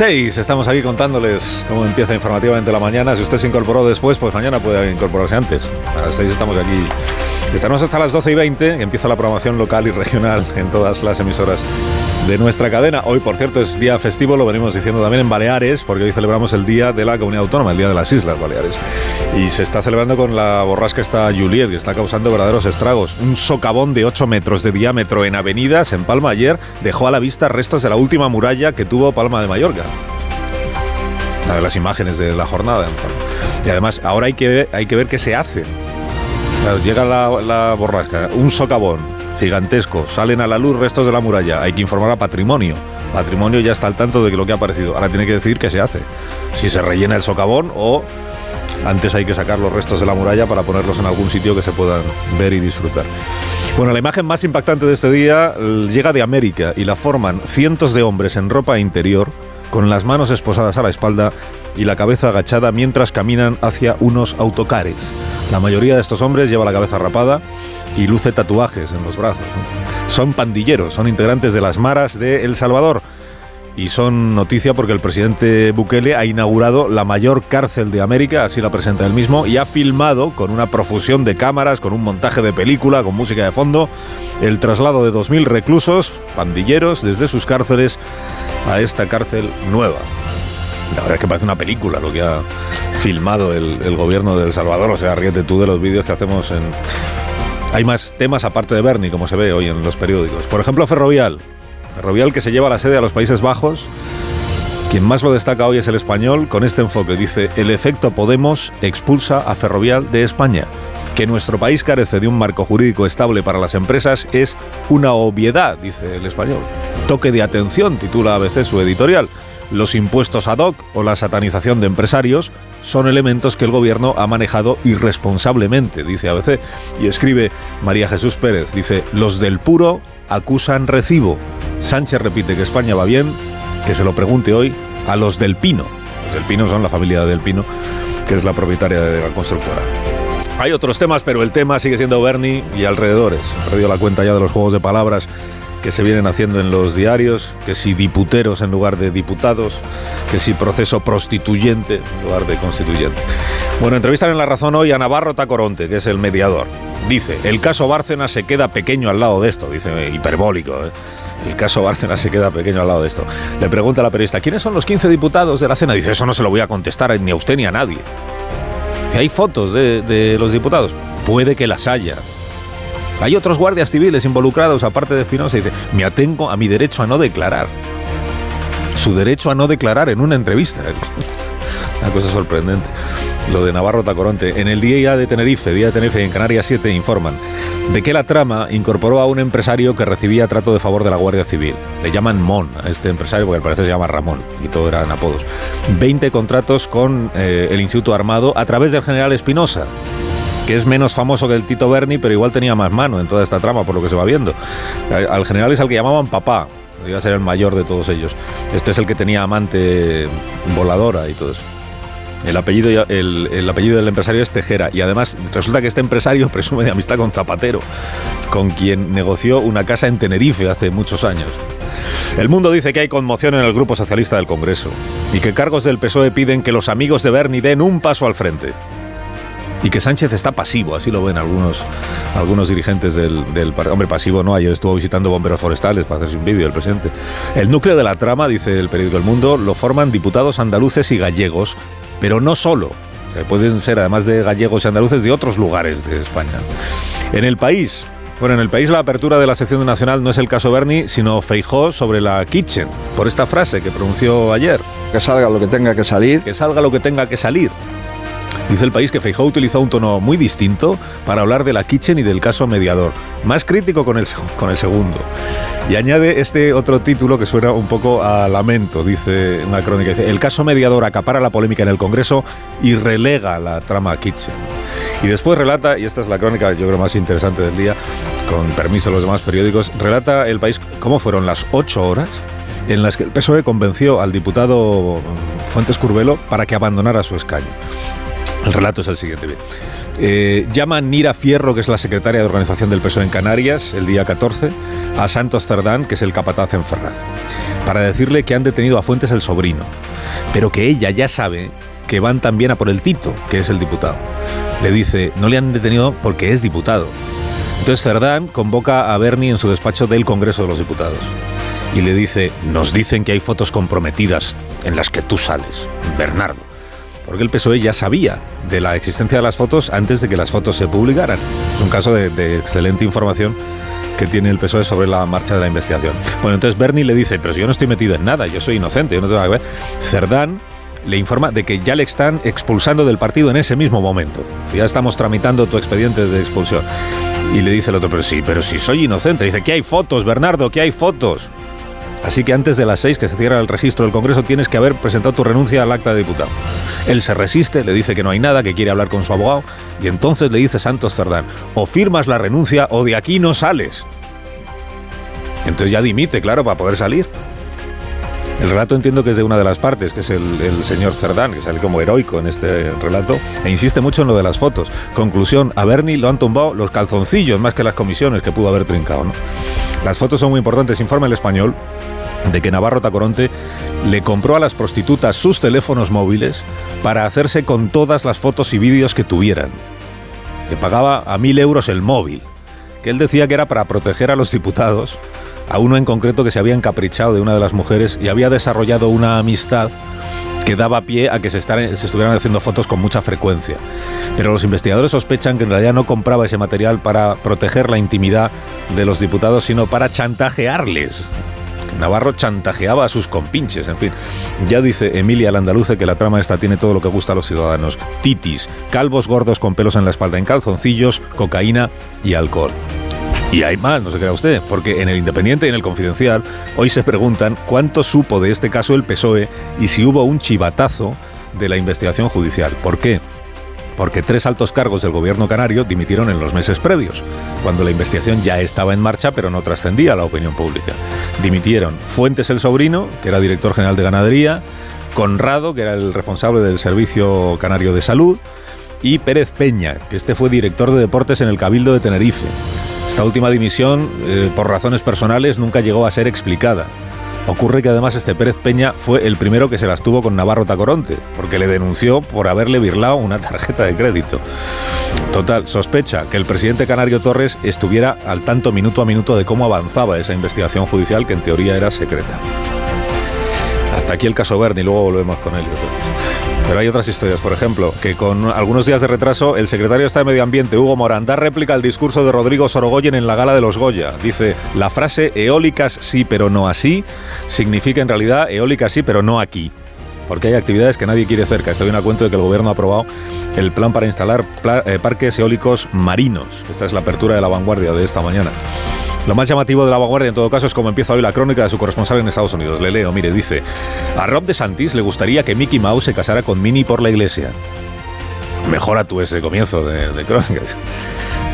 6 estamos aquí contándoles cómo empieza informativamente la mañana. Si usted se incorporó después, pues mañana puede incorporarse antes. A las 6 estamos aquí. Estaremos hasta las 12 y 20, que empieza la programación local y regional en todas las emisoras de nuestra cadena. Hoy, por cierto, es día festivo, lo venimos diciendo también en Baleares, porque hoy celebramos el Día de la Comunidad Autónoma, el Día de las Islas Baleares. Y se está celebrando con la borrasca esta Juliet, que está causando verdaderos estragos. Un socavón de 8 metros de diámetro en avenidas en Palma ayer dejó a la vista restos de la última muralla que tuvo Palma de Mallorca. Una de las imágenes de la jornada. Y además, ahora hay que hay que ver qué se hace. Llega la, la borrasca, un socavón, gigantesco. Salen a la luz restos de la muralla. Hay que informar a Patrimonio. Patrimonio ya está al tanto de lo que ha aparecido. Ahora tiene que decir qué se hace. Si se rellena el socavón o antes hay que sacar los restos de la muralla para ponerlos en algún sitio que se puedan ver y disfrutar. Bueno, la imagen más impactante de este día llega de América y la forman cientos de hombres en ropa interior con las manos esposadas a la espalda y la cabeza agachada mientras caminan hacia unos autocares. La mayoría de estos hombres lleva la cabeza rapada y luce tatuajes en los brazos. Son pandilleros, son integrantes de las maras de El Salvador. Y son noticia porque el presidente Bukele ha inaugurado la mayor cárcel de América, así la presenta él mismo, y ha filmado con una profusión de cámaras, con un montaje de película, con música de fondo, el traslado de 2.000 reclusos, pandilleros, desde sus cárceles a esta cárcel nueva. La verdad es que parece una película lo que ha filmado el, gobierno de El Salvador, o sea, ríete tú de los vídeos que hacemos en, hay más temas aparte de Bernie, como se ve hoy en los periódicos. Por ejemplo, Ferrovial. Ferrovial que se lleva la sede a los Países Bajos. Quien más lo destaca hoy es el español con este enfoque. Dice, el efecto Podemos expulsa a Ferrovial de España. Que nuestro país carece de un marco jurídico estable para las empresas es una obviedad, dice el español. Toque de atención, titula ABC su editorial. Los impuestos ad hoc o la satanización de empresarios son elementos que el gobierno ha manejado irresponsablemente, dice ABC. Y escribe María Jesús Pérez, dice, los del puro acusan recibo. Sánchez repite que España va bien, que se lo pregunte hoy a los del Pino. Los del Pino son la familia del Pino, que es la propietaria de la constructora. Hay otros temas, pero el tema sigue siendo Bernie y alrededores. He perdido la cuenta ya de los juegos de palabras que se vienen haciendo en los diarios, que si diputeros en lugar de diputados, que si proceso prostituyente en lugar de constituyente. Bueno, entrevistan en La Razón hoy a Navarro Tacoronte, que es el mediador. Dice, el caso Bárcenas se queda pequeño al lado de esto, dice hiperbólico. ¿eh? El caso Bárcenas se queda pequeño al lado de esto. Le pregunta a la periodista, ¿quiénes son los 15 diputados de la cena? Dice, eso no se lo voy a contestar ni a usted ni a nadie. ¿Hay fotos de, de los diputados? Puede que las haya, hay otros guardias civiles involucrados, aparte de Espinosa, y dice, me atengo a mi derecho a no declarar. Su derecho a no declarar en una entrevista. Una cosa sorprendente. Lo de Navarro Tacoronte. En el día de Tenerife, día de Tenerife en Canarias 7, informan de que la trama incorporó a un empresario que recibía trato de favor de la Guardia Civil. Le llaman Mon a este empresario porque al parecer se llama Ramón y todo eran apodos. 20 contratos con eh, el Instituto Armado a través del general Espinosa que es menos famoso que el Tito Berni, pero igual tenía más mano en toda esta trama, por lo que se va viendo. Al general es al que llamaban papá, iba a ser el mayor de todos ellos. Este es el que tenía amante voladora y todo eso. El apellido, el, el, apellido del empresario es Tejera y además resulta que este empresario presume de amistad con Zapatero, con quien negoció una casa en Tenerife hace muchos años. El mundo dice que hay conmoción en el Grupo Socialista del Congreso y que cargos del PSOE piden que los amigos de Berni den un paso al frente y que Sánchez está pasivo, así lo ven algunos, algunos dirigentes del, del Hombre, pasivo no, ayer estuvo visitando bomberos forestales para hacerse un vídeo el presidente. El núcleo de la trama, dice el periódico El Mundo, lo forman diputados andaluces y gallegos, pero no solo. Pueden ser, además de gallegos y andaluces, de otros lugares de España. En el país, bueno, en el país la apertura de la sección nacional no es el caso Bernie, sino Feijó sobre la Kitchen, por esta frase que pronunció ayer. Que salga lo que tenga que salir. Que salga lo que tenga que salir. Dice el país que Feijóo utilizó un tono muy distinto para hablar de la Kitchen y del caso mediador, más crítico con el, segundo. Y añade este otro título que suena un poco a lamento, dice una crónica. El caso mediador acapara la polémica en el Congreso y relega la trama Kitchen. Y después relata, y esta es la crónica yo creo más interesante del día, con permiso de los demás periódicos, relata el país cómo fueron las ocho horas en las que el PSOE convenció al diputado Fuentes Curbelo para que abandonara su escaño. El relato es el siguiente. Bien. Eh, llama Nira Fierro, que es la secretaria de organización del PSOE en Canarias, el día 14, a Santos Cerdán, que es el capataz en Ferraz, para decirle que han detenido a Fuentes el sobrino, pero que ella ya sabe que van también a por el Tito, que es el diputado. Le dice, no le han detenido porque es diputado. Entonces Cerdán convoca a Bernie en su despacho del Congreso de los Diputados y le dice, nos dicen que hay fotos comprometidas en las que tú sales, Bernardo porque el PSOE ya sabía de la existencia de las fotos antes de que las fotos se publicaran. Es un caso de, excelente información que tiene el PSOE sobre la marcha de la investigación. Bueno, entonces Bernie le dice, pero si yo no estoy metido en nada, yo soy inocente, yo no tengo nada que ver. Cerdán le informa de que ya le están expulsando del partido en ese mismo momento. Ya estamos tramitando tu expediente de expulsión. Y le dice el otro, pero sí, pero si soy inocente. Dice, que hay fotos, Bernardo, que hay fotos. Así que antes de las seis que se cierra el registro del Congreso tienes que haber presentado tu renuncia al acta de diputado. Él se resiste, le dice que no hay nada, que quiere hablar con su abogado y entonces le dice Santos Cerdán, o firmas la renuncia o de aquí no sales. Entonces ya dimite, claro, para poder salir. El relato entiendo que es de una de las partes, que es el, señor Cerdán, que sale como heroico en este relato, e insiste mucho en lo de las fotos. Conclusión, a Bernie lo han tumbado los calzoncillos más que las comisiones que pudo haber trincado. Las fotos son muy importantes, informa el español de que Navarro Tacoronte le compró a las prostitutas sus teléfonos móviles para hacerse con todas las fotos y vídeos que tuvieran. Que pagaba a mil euros el móvil, que él decía que era para proteger a los diputados, a uno en concreto que se había encaprichado de una de las mujeres y había desarrollado una amistad que daba pie a que se, estuvieran haciendo fotos con mucha frecuencia. Pero los investigadores sospechan que en realidad no compraba ese material para proteger la intimidad de los diputados, sino para chantajearles. Navarro chantajeaba a sus compinches, en fin. Ya dice Emilia Landaluce que la trama esta tiene todo lo que gusta a los ciudadanos. Titis, calvos gordos con pelos en la espalda en calzoncillos, cocaína y alcohol. Y hay más, no se crea usted, porque en el Independiente y en el Confidencial hoy se preguntan cuánto supo de este caso el PSOE y si hubo un chivatazo de la investigación judicial. ¿Por qué? porque tres altos cargos del gobierno canario dimitieron en los meses previos, cuando la investigación ya estaba en marcha pero no trascendía a la opinión pública. Dimitieron Fuentes el sobrino, que era director general de ganadería, Conrado, que era el responsable del Servicio Canario de Salud, y Pérez Peña, que este fue director de deportes en el Cabildo de Tenerife. Esta última dimisión, eh, por razones personales, nunca llegó a ser explicada. Ocurre que además este Pérez Peña fue el primero que se las tuvo con Navarro Tacoronte, porque le denunció por haberle birlado una tarjeta de crédito. Total, sospecha que el presidente Canario Torres estuviera al tanto minuto a minuto de cómo avanzaba esa investigación judicial que en teoría era secreta. Hasta aquí el caso Berni, luego volvemos con él. Pero hay otras historias, por ejemplo, que con algunos días de retraso, el secretario de Estado de Medio Ambiente, Hugo Morán, da réplica al discurso de Rodrigo Sorogoyen en la gala de los Goya. Dice, la frase eólicas sí, pero no así, significa en realidad eólicas sí, pero no aquí. Porque hay actividades que nadie quiere cerca. Estoy en a cuento de que el gobierno ha aprobado el plan para instalar eh, parques eólicos marinos. Esta es la apertura de la vanguardia de esta mañana. Lo más llamativo de la vanguardia, en todo caso, es como empieza hoy la crónica de su corresponsal en Estados Unidos. Le leo, mire, dice: A Rob de Santis le gustaría que Mickey Mouse se casara con Minnie por la iglesia. Mejora tú ese comienzo de, de crónica.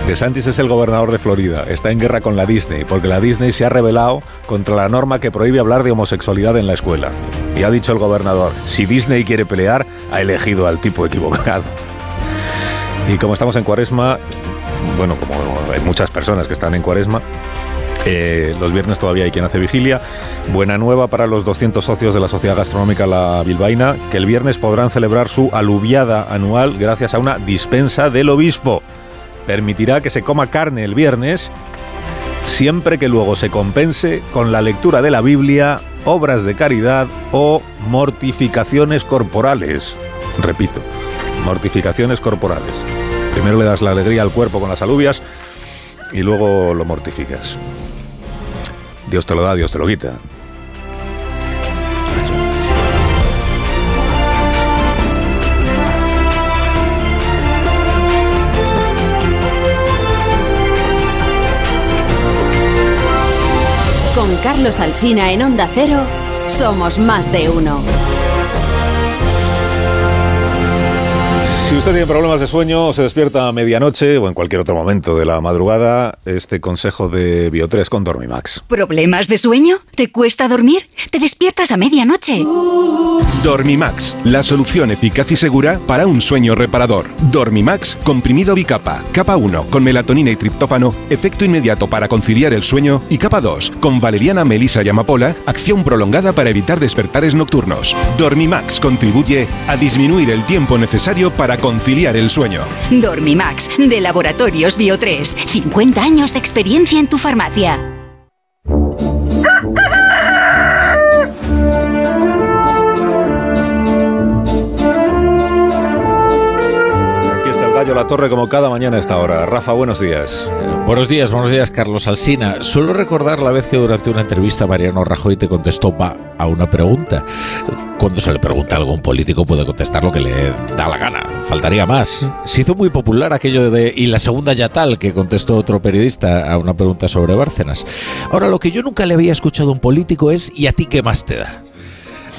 De Santis es el gobernador de Florida. Está en guerra con la Disney, porque la Disney se ha rebelado contra la norma que prohíbe hablar de homosexualidad en la escuela. Y ha dicho el gobernador, si Disney quiere pelear, ha elegido al tipo equivocado. Y como estamos en cuaresma, bueno, como hay muchas personas que están en cuaresma, eh, los viernes todavía hay quien hace vigilia. Buena nueva para los 200 socios de la Sociedad Gastronómica La Bilbaína, que el viernes podrán celebrar su aluviada anual gracias a una dispensa del obispo. Permitirá que se coma carne el viernes, siempre que luego se compense con la lectura de la Biblia, obras de caridad o mortificaciones corporales. Repito, mortificaciones corporales. Primero le das la alegría al cuerpo con las alubias y luego lo mortificas. Dios te lo da, Dios te lo quita. Con Carlos Alsina en Onda Cero, somos más de uno. Si usted tiene problemas de sueño o se despierta a medianoche o en cualquier otro momento de la madrugada, este consejo de Bio3 con Dormimax. ¿Problemas de sueño? ¿Te cuesta dormir? ¿Te despiertas a medianoche? Dormimax, la solución eficaz y segura para un sueño reparador. Dormimax, comprimido bicapa. Capa 1, con melatonina y triptófano, efecto inmediato para conciliar el sueño. Y capa 2, con valeriana, melisa y amapola, acción prolongada para evitar despertares nocturnos. Dormimax contribuye a disminuir el tiempo necesario para conciliar el sueño. Dormimax, de Laboratorios Bio3. 50 años de experiencia en tu farmacia. Gallo La Torre como cada mañana a esta hora. Rafa, buenos días. Buenos días, buenos días, Carlos Alsina. Suelo recordar la vez que durante una entrevista Mariano Rajoy te contestó pa a una pregunta. Cuando se le pregunta algo a un político puede contestar lo que le da la gana. Faltaría más. Se hizo muy popular aquello de y la segunda ya tal que contestó otro periodista a una pregunta sobre Bárcenas. Ahora, lo que yo nunca le había escuchado a un político es ¿y a ti qué más te da?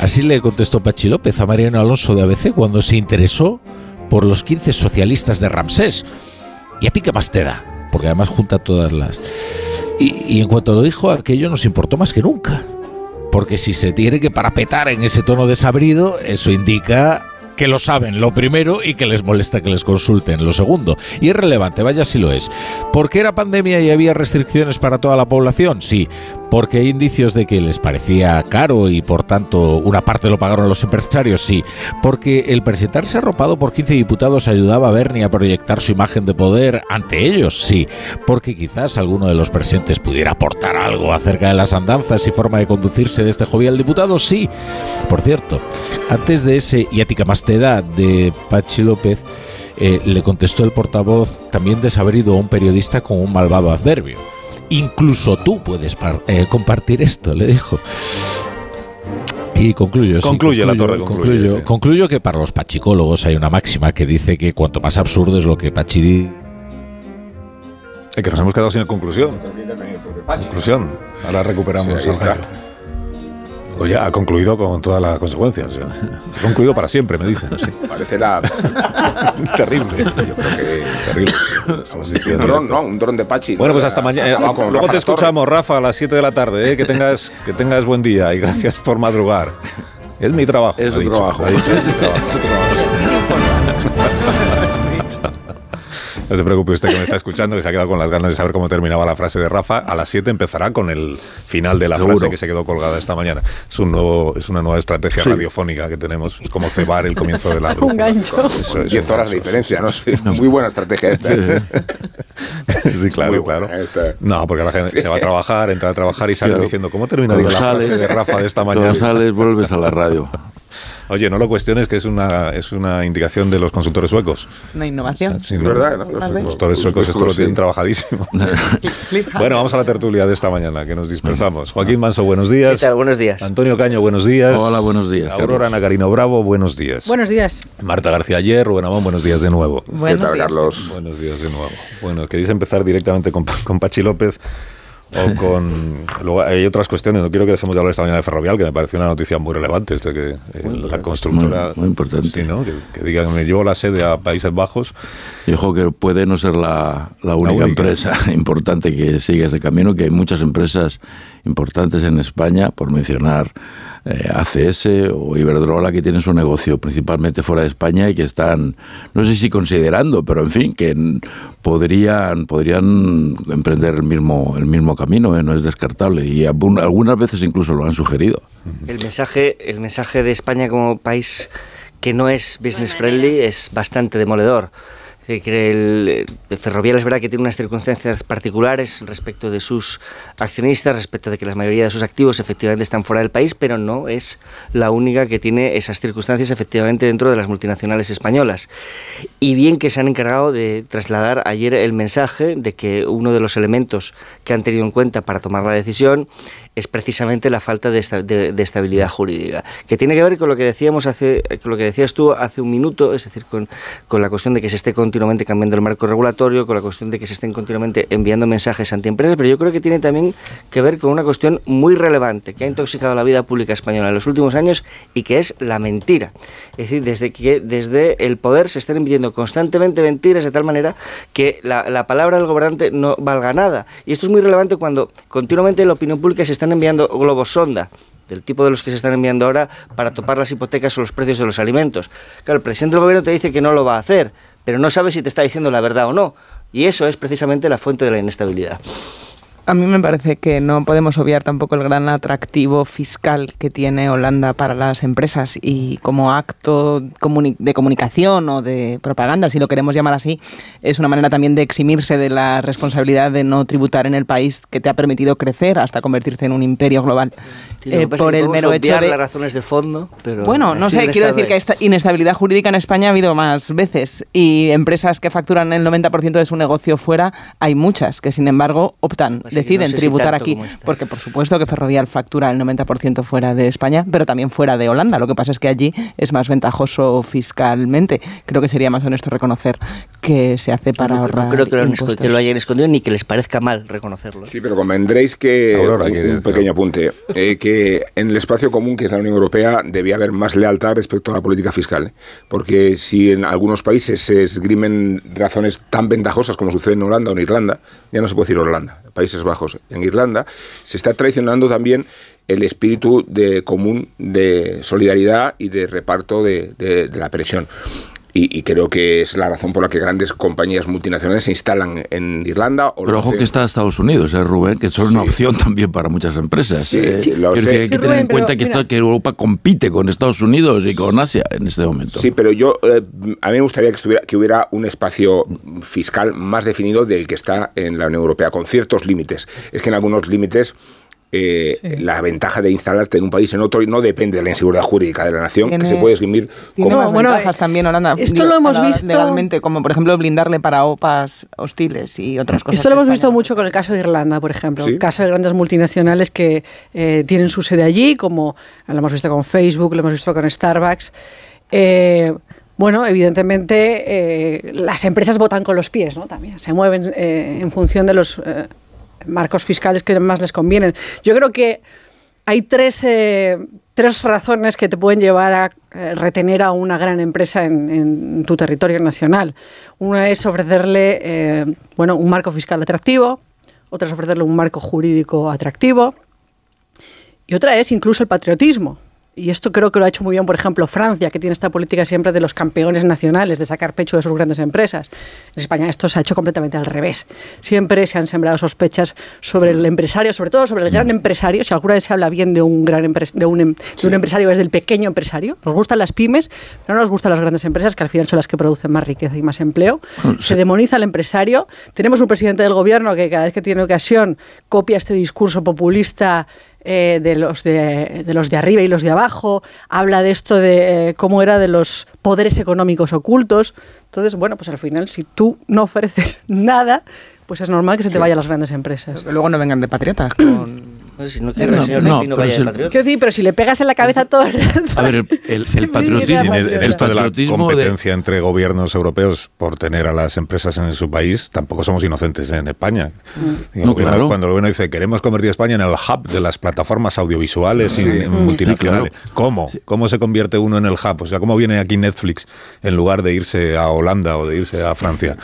Así le contestó Pachi López a Mariano Alonso de ABC cuando se interesó por los 15 socialistas de Ramsés. ¿Y a ti qué más te da? Porque además junta todas las... Y, en cuanto lo dijo, aquello nos importó más que nunca. Porque si se tiene que parapetar en ese tono desabrido, eso indica que lo saben, lo primero, y que les molesta que les consulten, lo segundo. Y es relevante, vaya si lo es. ¿Por qué era pandemia y había restricciones para toda la población? Sí. Porque hay indicios de que les parecía caro y por tanto una parte lo pagaron los empresarios, sí. Porque el presentarse arropado por 15 diputados ayudaba a Bernie a proyectar su imagen de poder ante ellos, sí. Porque quizás alguno de los presentes pudiera aportar algo acerca de las andanzas y forma de conducirse de este jovial diputado, sí. Por cierto, antes de ese y ética más te de Pachi López, eh, le contestó el portavoz también desabrido a un periodista con un malvado adverbio. Incluso tú puedes eh, compartir esto, le dijo. Y concluyo. sí, Concluye, la concluyo, torre, concluye, concluyo, sí. concluyo que para los pachicólogos hay una máxima que dice que cuanto más absurdo es lo que Pachi que nos hemos quedado sin conclusión. Conclusión. Ahora recuperamos Sí. Oye, ha concluido con todas las consecuencias. o sea, ha concluido para siempre, me dicen. Sí. Parece la. Terrible. Yo creo que. Terrible. Un dron. ¿no? Un dron de Pachi. Bueno, ¿no? pues hasta mañana. Acabado con luego Rafa te Torre. escuchamos, Rafa, a las 7 de la tarde. ¿eh? Que, tengas, que tengas buen día y gracias por madrugar. Es mi trabajo. Es su trabajo. es mi trabajo. No se preocupe usted que me está escuchando, que se ha quedado con las ganas de saber cómo terminaba la frase de Rafa. A las 7 empezará con el final de la Seguro. frase que se quedó colgada esta mañana. Es, un nuevo, es una nueva estrategia radiofónica que tenemos. Es como cebar el comienzo de la. un gancho. Eso es 10 un horas de diferencia, ¿no? sí, muy buena estrategia esta. ¿eh? Sí, claro, Muy claro. esta. No, porque la gente se va a trabajar, entra a trabajar y sale Claro. diciendo, ¿cómo terminaría la Cuando frase de Rafa de esta Cuando mañana? sales, vuelves a la radio. Oye, no lo cuestiones, que es una, es una indicación de los consultores suecos. Una innovación. Sin Es duda. verdad, ¿no? Los consultores suecos esto lo tienen trabajadísimo. Bueno, vamos a la tertulia de esta mañana, que nos dispersamos. Joaquín Manso, buenos días. ¿Qué tal? Buenos días. Antonio Caño, buenos días. Hola, buenos días, Aurora Carlos. Nacarino Bravo, buenos días. Buenos días. Marta García Ayer, Rubén Amón, buenos días de nuevo. ¿Qué Buenos tal, días. Carlos? Buenos días de nuevo. Bueno, ¿queréis empezar directamente con, con Pachi López o con... Luego hay otras cuestiones, no quiero que dejemos de hablar esta mañana de Ferrovial, que me pareció una noticia muy relevante, esto que eh, la constructora... Muy- muy importante. Sí, ¿no? Que, que digan, me llevo la sede a Países Bajos. Y ojo que puede no ser la, la única única. empresa importante que sigue ese camino, que hay muchas empresas importantes en España, por mencionar eh, ACS o Iberdrola, que tienen su negocio principalmente fuera de España y que están, no sé si considerando, pero en fin, que podrían, podrían emprender el mismo, el mismo camino, ¿eh? no es descartable. Y algunas veces incluso lo han sugerido. El mensaje, el mensaje de España como país que no es business friendly es bastante demoledor. Que el, el Ferrovial es verdad que tiene unas circunstancias particulares respecto de sus accionistas, respecto de que la mayoría de sus activos efectivamente están fuera del país, pero no es la única que tiene esas circunstancias efectivamente dentro de las multinacionales españolas. Y bien que se han encargado de trasladar ayer el mensaje de que uno de los elementos que han tenido en cuenta para tomar la decisión es precisamente la falta de, esta- de- de estabilidad jurídica, que tiene que ver con lo que decíamos hace, con lo que decías tú hace un minuto, es decir, con, con la cuestión de que se esté continuando continuamente cambiando el marco regulatorio, con la cuestión de que se estén continuamente enviando mensajes antiempresas, pero yo creo que tiene también que ver con una cuestión muy relevante que ha intoxicado la vida pública española en los últimos años y que es la mentira. Es decir, desde que desde el poder se están enviando constantemente mentiras de tal manera que la, la palabra del gobernante no valga nada. Y esto es muy relevante cuando continuamente en la opinión pública se están enviando globos sonda del tipo de los que se están enviando ahora para topar las hipotecas o los precios de los alimentos. Claro, el presidente del gobierno te dice que no lo va a hacer, pero no sabe si te está diciendo la verdad o no. Y eso es precisamente la fuente de la inestabilidad. A mí me parece que no podemos obviar tampoco el gran atractivo fiscal que tiene Holanda para las empresas y como acto de comunicación o de propaganda, si lo queremos llamar así, es una manera también de eximirse de la responsabilidad de no tributar en el país que te ha permitido crecer hasta convertirte en un imperio global. Sí, Eh, por el mero hecho de... las razones de fondo, pero Bueno, no sé, quiero decir de- que esta inestabilidad jurídica en España ha habido más veces y empresas que facturan el 90% de su negocio fuera, hay muchas que sin embargo optan, Pues deciden no sé si tributar aquí, porque por supuesto que Ferrovial factura el 90% fuera de España, pero también fuera de Holanda. Lo que pasa es que allí es más ventajoso fiscalmente. Creo que sería más honesto reconocer que se hace para no, ahorrar no creo que lo, han esco- impuestos. que lo hayan escondido ni que les parezca mal reconocerlo. Sí, pero convendréis que, Aurora un, pequeño apunte, eh, que en el espacio común que es la Unión Europea debía haber más lealtad respecto a la política fiscal. ¿eh? Porque si en algunos países se esgrimen razones tan ventajosas como sucede en Holanda o en Irlanda, ya no se puede decir Holanda, Países Bajos, en Irlanda, se está traicionando también el espíritu de común de solidaridad y de reparto de, de- de la presión. Y, y creo que es la razón por la que grandes compañías multinacionales se instalan en Irlanda. O Pero lo ojo que está Estados Unidos, ¿eh, Rubén? Que eso es una Sí. opción también para muchas empresas. Sí, ¿eh? sí, lo Quiero sé. decir, hay que Sí, tener en cuenta que, esto- que Europa compite con Estados Unidos y con Asia en este momento. Sí, pero yo eh, a mí me gustaría que, estuviera, que hubiera un espacio fiscal más definido del que está en la Unión Europea, con ciertos límites. Es que en algunos límites eh, la ventaja de instalarte en un país en otro no depende de la inseguridad jurídica de la nación, que se puede esgrimir como... bueno, ventajas también Holanda. esto lo hemos visto- legalmente, como por ejemplo blindarle para OPAs hostiles y otras cosas. Esto lo hemos visto mucho con el caso de Irlanda, por ejemplo. Sí. El caso de grandes multinacionales que eh, tienen su sede allí, como lo hemos visto con Facebook, lo hemos visto con Starbucks. Eh, bueno, evidentemente eh, las empresas votan con los pies, ¿no? También se mueven eh, en función de los eh, marcos fiscales que más les convienen. Yo creo que hay tres, eh, tres razones que te pueden llevar a eh, retener a una gran empresa en, en tu territorio nacional. Una es ofrecerle eh, bueno, un marco fiscal atractivo, otra es ofrecerle un marco jurídico atractivo y otra es incluso el patriotismo. Y esto creo que lo ha hecho muy bien, por ejemplo, Francia, que tiene esta política siempre de los campeones nacionales, de sacar pecho de sus grandes empresas. En España esto se ha hecho completamente al revés. Siempre se han sembrado sospechas sobre el empresario, sobre todo sobre el gran empresario. Si alguna vez se habla bien de un gran empres- de un, em- de un empresario, es del pequeño empresario. Nos gustan las pymes, pero no nos gustan las grandes empresas, que al final son las que producen más riqueza y más empleo. Se demoniza al empresario. Tenemos un presidente del gobierno que cada vez que tiene ocasión copia este discurso populista eh, de, los de, de los de arriba y los de abajo, habla de esto de eh, cómo era de los poderes económicos ocultos. Entonces, bueno, pues al final, si tú no ofreces nada, pues es normal que se te vayan las grandes empresas. Que luego no vengan de patriotas con... No sé si no quiere No, el señor no, Leti no pero vaya es de el- patriota. Quiero decir, pero si le pegas en la cabeza todo el rato, A ver, el, el- el Sí, patriotismo. En, en esto de la patriotismo de- competencia entre gobiernos europeos por tener a las empresas en su país, tampoco somos inocentes en España. El No, gobierno- claro. Cuando el gobierno dice queremos convertir a España en el hub de las plataformas audiovisuales y multinacionales, Sí, claro. ¿cómo? ¿Cómo se convierte uno en el hub? O sea, ¿cómo viene aquí Netflix en lugar de irse a Holanda o de irse a Francia?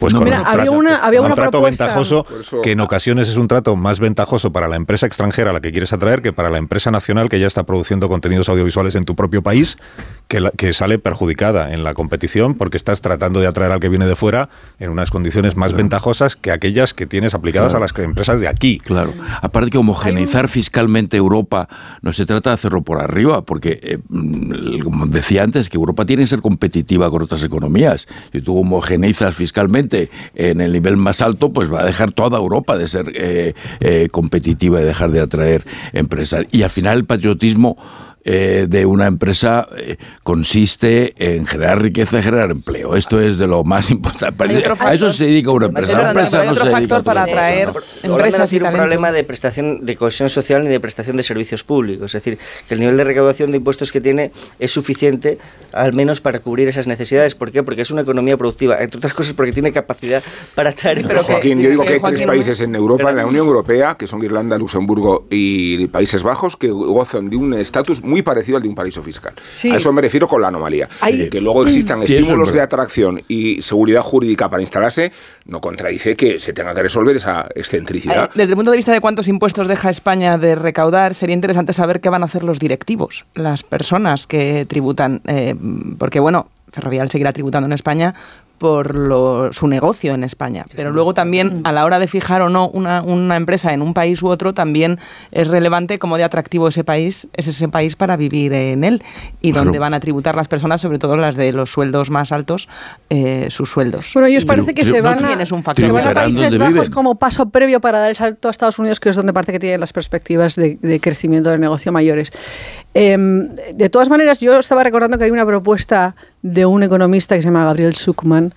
Pues No, con Mira, un había trato- una- había un una trato propuesta. ventajoso que en ocasiones es un trato más ventajoso para la empresa extranjera a la que quieres atraer que para la empresa nacional que ya está produciendo contenidos audiovisuales en tu propio país, que, la- que sale perjudicada en la competición porque estás tratando de atraer al que viene de fuera en unas condiciones más ventajosas que aquellas que tienes aplicadas a las empresas de aquí. Claro. Aparte que homogeneizar fiscalmente Europa no se trata de hacerlo por arriba, porque, eh, mm, como decía antes, que Europa tiene que ser competitiva con otras economías. Si tú homogeneizas fiscalmente en el nivel más alto, pues va a dejar toda Europa de ser eh, eh, competitiva y dejar de atraer empresas. Y al final el patriotismo eh, de una empresa eh, consiste en generar riqueza y generar empleo. Esto es de lo más importante. A eso se dedica una empresa. Una empresa hay otro factor para atraer empresas y un problema de prestación de cohesión social ni de prestación de servicios públicos. Es decir, que el nivel de recaudación de impuestos que tiene es suficiente al menos para cubrir esas necesidades. ¿Por qué? Porque es una economía productiva. Entre otras cosas porque tiene capacidad para atraer... Pero Joaquín, yo digo que hay tres países en Europa, en la Unión Europea, que son Irlanda, Luxemburgo y Países Bajos, que gozan de un estatus muy parecido al de un paraíso fiscal. A eso me refiero con la anomalía. Que luego existan estímulos de atracción y seguridad jurídica para instalarse, no contradice que se tenga que resolver esa excentricidad. Desde el punto de vista de cuántos impuestos deja España de recaudar, sería interesante saber qué van a hacer los directivos, las personas que tributan, eh, porque bueno, Ferrovial seguirá tributando en España por lo, su negocio en España. Pero luego también a la hora de fijar o no una, una, empresa en un país u otro, también es relevante cómo de atractivo ese país es ese país para vivir en él y dónde van a tributar las personas, sobre todo las de los sueldos más altos, eh, sus sueldos. Bueno, ellos parece que se, van a, se van a Países Bajos como paso previo para dar el salto a Estados Unidos, que es donde parece que tienen las perspectivas de, de crecimiento del negocio mayores. Eh, de todas maneras, yo estaba recordando que hay una propuesta de un economista que se llama Gabriel Zuckman,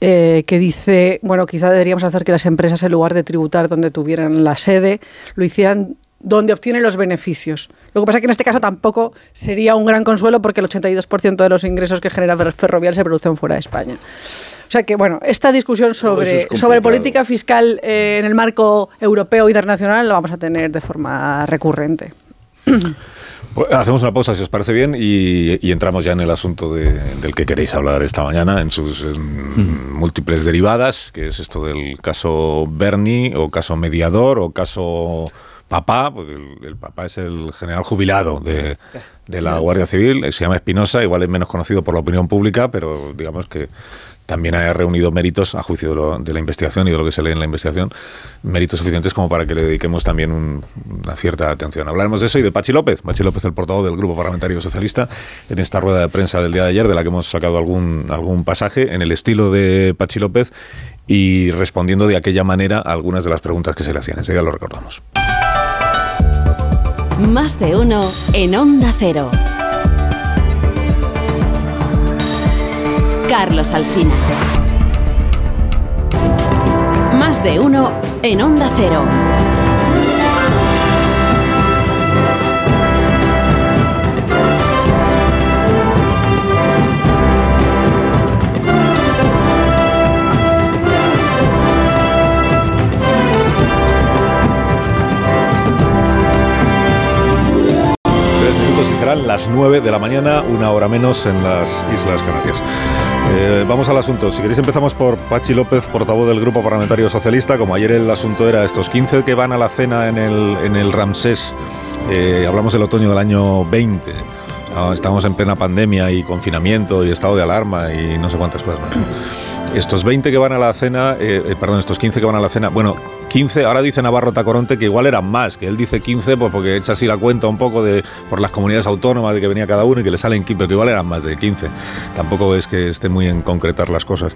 eh, que dice, bueno, quizá deberíamos hacer que las empresas, en lugar de tributar donde tuvieran la sede, lo hicieran donde obtienen los beneficios. Lo que pasa es que en este caso tampoco sería un gran consuelo porque el 82% de los ingresos que genera Ferrovial se producen fuera de España. O sea que, bueno, esta discusión sobre, sobre política fiscal eh, en el marco europeo internacional la vamos a tener de forma recurrente. Pues hacemos una pausa, si os parece bien, y, entramos ya en el asunto del que queréis hablar esta mañana, en sus múltiples derivadas, que es esto del caso Bernie, o caso mediador, o caso papá, porque el, papá es el general jubilado de, de la Guardia Civil, se llama Espinosa, igual es menos conocido por la opinión pública, pero digamos que también haya reunido méritos, a juicio de, la investigación y de lo que se lee en la investigación, méritos suficientes como para que le dediquemos también una cierta atención. Hablaremos de eso y de Pachi López, Pachi López, el portavoz del Grupo Parlamentario Socialista, en esta rueda de prensa del día de ayer, de la que hemos sacado algún, algún pasaje, en el estilo de Pachi López y respondiendo de aquella manera a algunas de las preguntas que se le hacían. Enseguida lo recordamos. Más de uno en Onda Cero. Carlos Alsina. Más de uno en Onda Cero. Y serán las nueve de la mañana, una hora menos en las Islas Canarias. Eh, vamos al asunto. Si queréis empezamos por Pachi López, portavoz del Grupo Parlamentario Socialista. Como ayer el asunto era estos 15 que van a la cena en el, en el Ramsés. Eh, hablamos del otoño del año 20. Ah, estamos en plena pandemia y confinamiento y estado de alarma y no sé cuántas cosas más. Estos 20 que van a la cena, eh, perdón, estos 15 que van a la cena, bueno, 15, ahora dice Navarro Tacoronte que igual eran más, que él dice 15 pues porque echa así la cuenta un poco de por las comunidades autónomas de que venía cada uno y que le salen 15, pero que igual eran más de 15. Tampoco es que esté muy en concretar las cosas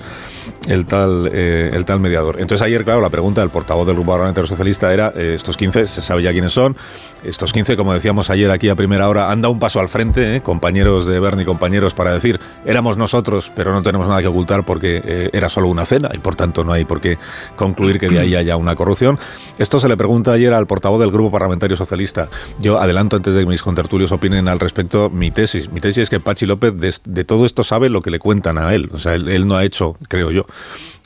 el tal, eh, el tal mediador. Entonces ayer, claro, la pregunta del portavoz del Grupo Parlamentario Socialista era, eh, estos 15, se sabe ya quiénes son, estos 15, como decíamos ayer aquí a primera hora, han dado un paso al frente, eh, compañeros de Bernie, compañeros, para decir, éramos nosotros, pero no tenemos nada que ocultar porque era solo una cena y por tanto no hay por qué concluir que de ahí haya una corrupción. Esto se le pregunta ayer al portavoz del Grupo Parlamentario Socialista. Yo adelanto antes de que mis contertulios opinen al respecto mi tesis. Mi tesis es que Pachi López de, todo esto sabe lo que le cuentan a él. O sea, él, no ha hecho, creo yo,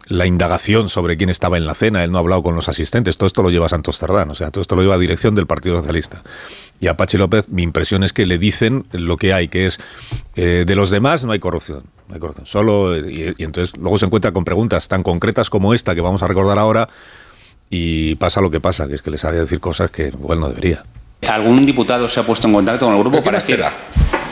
la indagación sobre quién estaba en la cena, él no ha hablado con los asistentes, todo esto lo lleva Santos Cerdán, o sea, todo esto lo lleva a dirección del Partido Socialista. Y a Pachi López, mi impresión es que le dicen lo que hay, que es eh, de los demás no hay corrupción, corrupción. Solo, y, y entonces luego se encuentra con preguntas tan concretas como esta que vamos a recordar ahora, y pasa lo que pasa, que es que les haría decir cosas que igual no debería. ¿Algún diputado se ha puesto en contacto con el grupo para decir?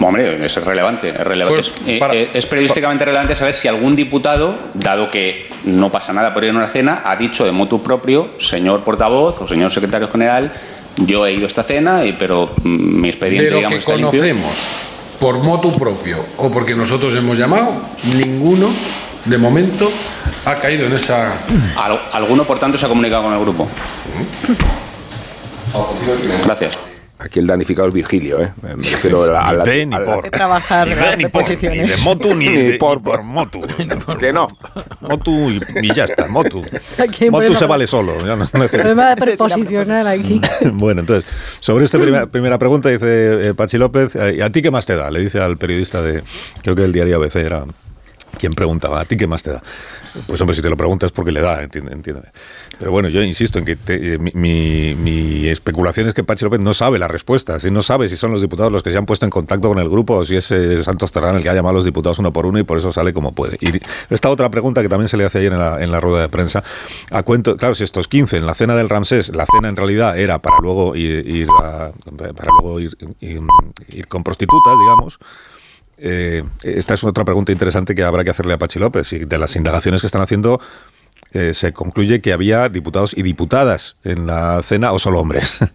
Hombre, es relevante. Es, relevante. Pues, eh, eh, es, periodísticamente relevante saber si algún diputado, dado que no pasa nada por ir a una cena, ha dicho de motu propio, señor portavoz o señor secretario general, yo he ido a esta cena, y, pero mm, mi expediente, de lo que conocemos por motu propio o porque nosotros hemos llamado, ninguno de momento ha caído en esa... ¿Alguno, por tanto, se ha comunicado con el grupo? Gracias. Aquí el danificado es Virgilio, ¿eh? Me refiero a la, ni por. trabajar ni, de, ni, por, ni de motu ni, de, por, por motu. que no. Motu y, y ya está, motu. Motu se vale solo. Ya no, no Problema de preposicionar aquí. bueno, entonces, sobre esta primera, primera pregunta dice eh, Pachi López, eh, ¿a ti qué más te da? Le dice al periodista de, creo que el diario ABC era quien preguntaba, ¿a ti qué más te da? Pues hombre, si te lo preguntas porque le da, entiéndeme. Pero bueno, yo insisto en que eh, mi, especulación es que Pachi López no sabe la respuesta, si no sabe si son los diputados los que se han puesto en contacto con el grupo o si es eh, Santos Terrán el que ha llamado a los diputados uno por uno y por eso sale como puede. Y esta otra pregunta que también se le hace ayer en la, en la rueda de prensa, a cuento, claro, si estos 15 en la cena del Ramsés, la cena en realidad era para luego ir, para luego ir con prostitutas, digamos, eh, esta es otra pregunta interesante que habrá que hacerle a Pachi López. Y de las indagaciones que están haciendo, eh, se concluye que había diputados y diputadas en la cena o solo hombres.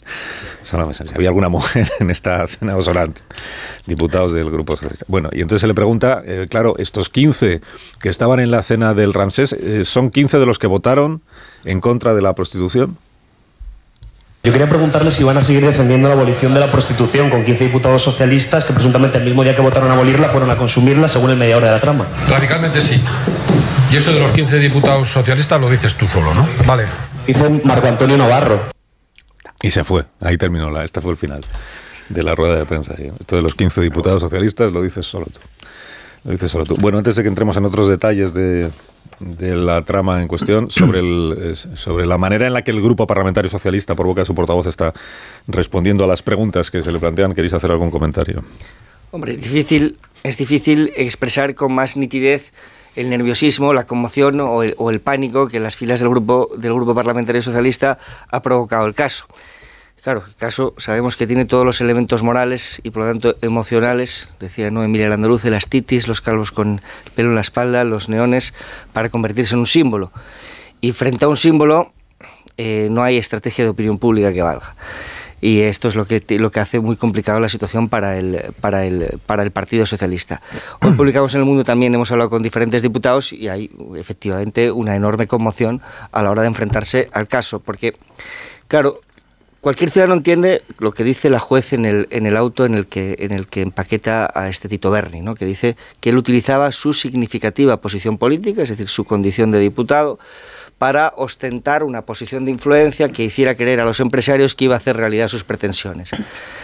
había alguna mujer en esta cena o solo diputados del Grupo Socialista. Bueno, y entonces se le pregunta, eh, claro, estos 15 que estaban en la cena del Ramsés, ¿son 15 de los que votaron en contra de la prostitución? Yo quería preguntarle si van a seguir defendiendo la abolición de la prostitución con 15 diputados socialistas que presuntamente el mismo día que votaron a abolirla fueron a consumirla según el mediador de la trama. Radicalmente sí. Y eso de los 15 diputados socialistas lo dices tú solo, ¿no? Vale. Dice Marco Antonio Navarro. Y se fue. Ahí terminó la. Este fue el final de la rueda de prensa. Esto de los 15 diputados socialistas lo dices solo tú. Lo dices solo tú. Bueno, antes de que entremos en otros detalles de, de la trama en cuestión sobre, el, sobre la manera en la que el Grupo Parlamentario Socialista, por boca de su portavoz, está respondiendo a las preguntas que se le plantean. ¿Queréis hacer algún comentario? Hombre, es difícil, es difícil expresar con más nitidez el nerviosismo, la conmoción o el, o el pánico que las filas del grupo, del grupo Parlamentario Socialista ha provocado el caso. Claro, el caso sabemos que tiene todos los elementos morales y por lo tanto emocionales, decía ¿no? Emilia Landaluz, las titis, los calvos con pelo en la espalda, los neones, para convertirse en un símbolo. Y frente a un símbolo eh, no hay estrategia de opinión pública que valga. Y esto es lo que, lo que hace muy complicado la situación para el, para, el, para el Partido Socialista. Hoy publicamos en el mundo también, hemos hablado con diferentes diputados y hay efectivamente una enorme conmoción a la hora de enfrentarse al caso, porque, claro, Cualquier ciudadano entiende lo que dice la juez en el, en el auto en el, que, en el que empaqueta a este Tito Berni, ¿no? que dice que él utilizaba su significativa posición política, es decir, su condición de diputado, para ostentar una posición de influencia que hiciera creer a los empresarios que iba a hacer realidad sus pretensiones.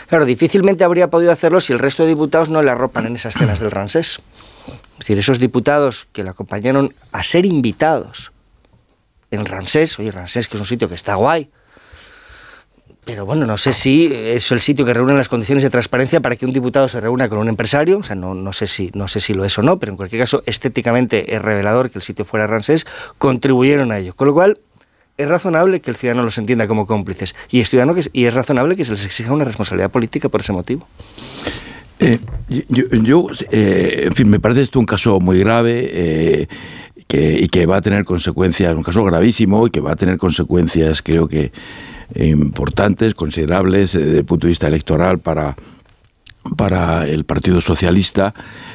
Claro, difícilmente habría podido hacerlo si el resto de diputados no le arropan en esas cenas del Ransés. Es decir, esos diputados que le acompañaron a ser invitados en Ramsés, oye, Ramsés que es un sitio que está guay, pero bueno, no sé si es el sitio que reúne las condiciones de transparencia para que un diputado se reúna con un empresario. O sea, no, no, sé, si, no sé si lo es o no, pero en cualquier caso, estéticamente es revelador que el sitio fuera Ransés. Contribuyeron a ello. Con lo cual, es razonable que el ciudadano los entienda como cómplices. Y es, y es razonable que se les exija una responsabilidad política por ese motivo. Eh, yo, eh, en fin, me parece esto un caso muy grave. Eh, y que va a tener consecuencias, un caso gravísimo y que va a tener consecuencias, creo que importantes, considerables eh, desde el punto de vista electoral para para el Partido Socialista,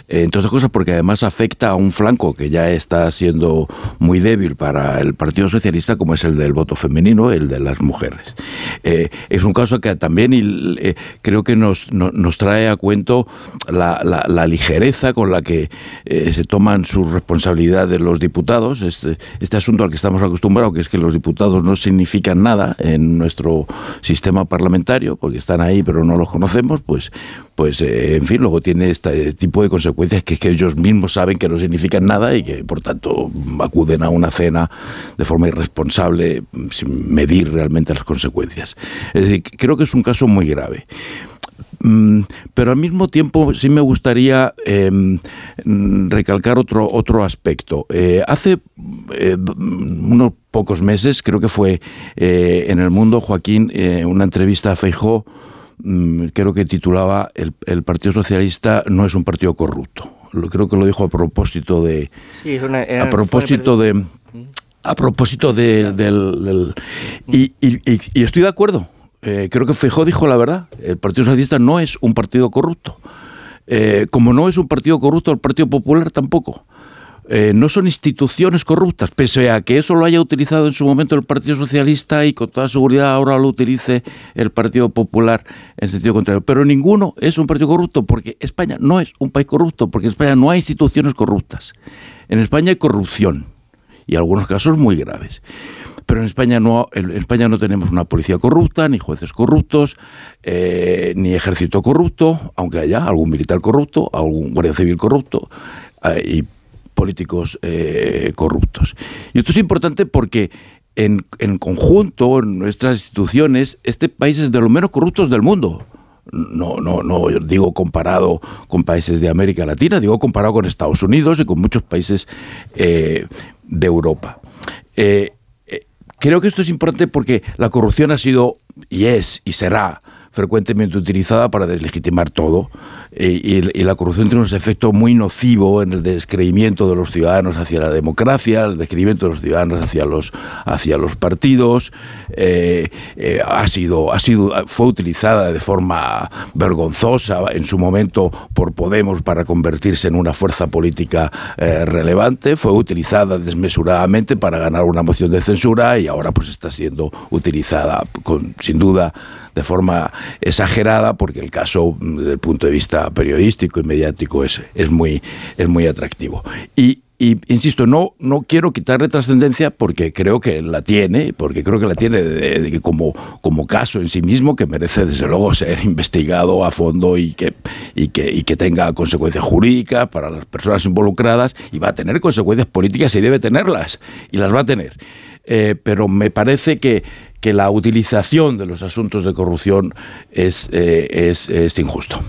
eh, entre otras cosas porque además afecta a un flanco que ya está siendo muy débil para el Partido Socialista, como es el del voto femenino, el de las mujeres. Eh, es un caso que también eh, creo que nos, nos, trae a cuento la, la, ligereza con la que se toman sus responsabilidades los diputados. Este, este asunto al que estamos acostumbrados, que es que los diputados no significan nada en nuestro sistema parlamentario, porque están ahí pero no los conocemos, pues pues eh, en fin, luego tiene este tipo de consecuencias que es que ellos mismos saben que no significan nada y que por tanto acuden a una cena de forma irresponsable sin medir realmente las consecuencias. Es decir, creo que es un caso muy grave mm, pero al mismo tiempo sí me gustaría em, recalcar otro, otro aspecto. Eh, hace eh, unos pocos meses, creo que fue en el mundo, Joaquín, una entrevista a Feijó, Mm, creo que titulaba el, Partido Socialista no es un partido corrupto. Lo, creo que lo dijo a propósito de... a propósito de... A propósito de, del... y, estoy de acuerdo. Eh, creo que Feijóo dijo la verdad. El Partido Socialista no es un partido corrupto. Eh, como no es un partido corrupto, el Partido Popular tampoco. Eh, no son instituciones corruptas, pese a que eso lo haya utilizado en su momento el Partido Socialista y con toda seguridad ahora lo utilice el Partido Popular en sentido contrario. Pero ninguno es un partido corrupto, porque España no es un país corrupto, porque en España no hay instituciones corruptas. En España hay corrupción y algunos casos muy graves. Pero en España no, en España no tenemos una policía corrupta, ni jueces corruptos, eh, ni ejército corrupto, aunque haya algún militar corrupto, algún guardia civil corrupto eh, y políticos eh, corruptos. Y esto es importante porque en, en conjunto, en nuestras instituciones, este país es de los menos corruptos del mundo no, no, no digo comparado con países de América Latina, digo comparado con Estados Unidos y con muchos países eh, de Europa. Eh, creo que esto es importante porque la corrupción ha sido y es y será frecuentemente utilizada para deslegitimar todo eh, y, la corrupción tiene un efecto muy nocivo en el descreimiento de los ciudadanos hacia la democracia, el descreimiento de los ciudadanos hacia los, hacia los partidos. Eh, eh, ha sido, ha sido, fue utilizada de forma vergonzosa en su momento por Podemos para convertirse en una fuerza política relevante. Fue utilizada desmesuradamente para ganar una moción de censura y ahora pues está siendo utilizada con, sin duda de forma exagerada, porque el caso, mm, desde el punto de vista periodístico y mediático, es, es, muy, es muy atractivo. Y, insisto, no, no quiero quitarle trascendencia porque creo que la tiene, porque creo que la tiene como, como caso en sí mismo que merece desde luego ser investigado a fondo y que, y que, y que tenga consecuencias jurídicas para las personas involucradas y va a tener consecuencias políticas y debe tenerlas y las va a tener. Eh, pero me parece que, que la utilización de los asuntos de corrupción es, eh, es, injusto.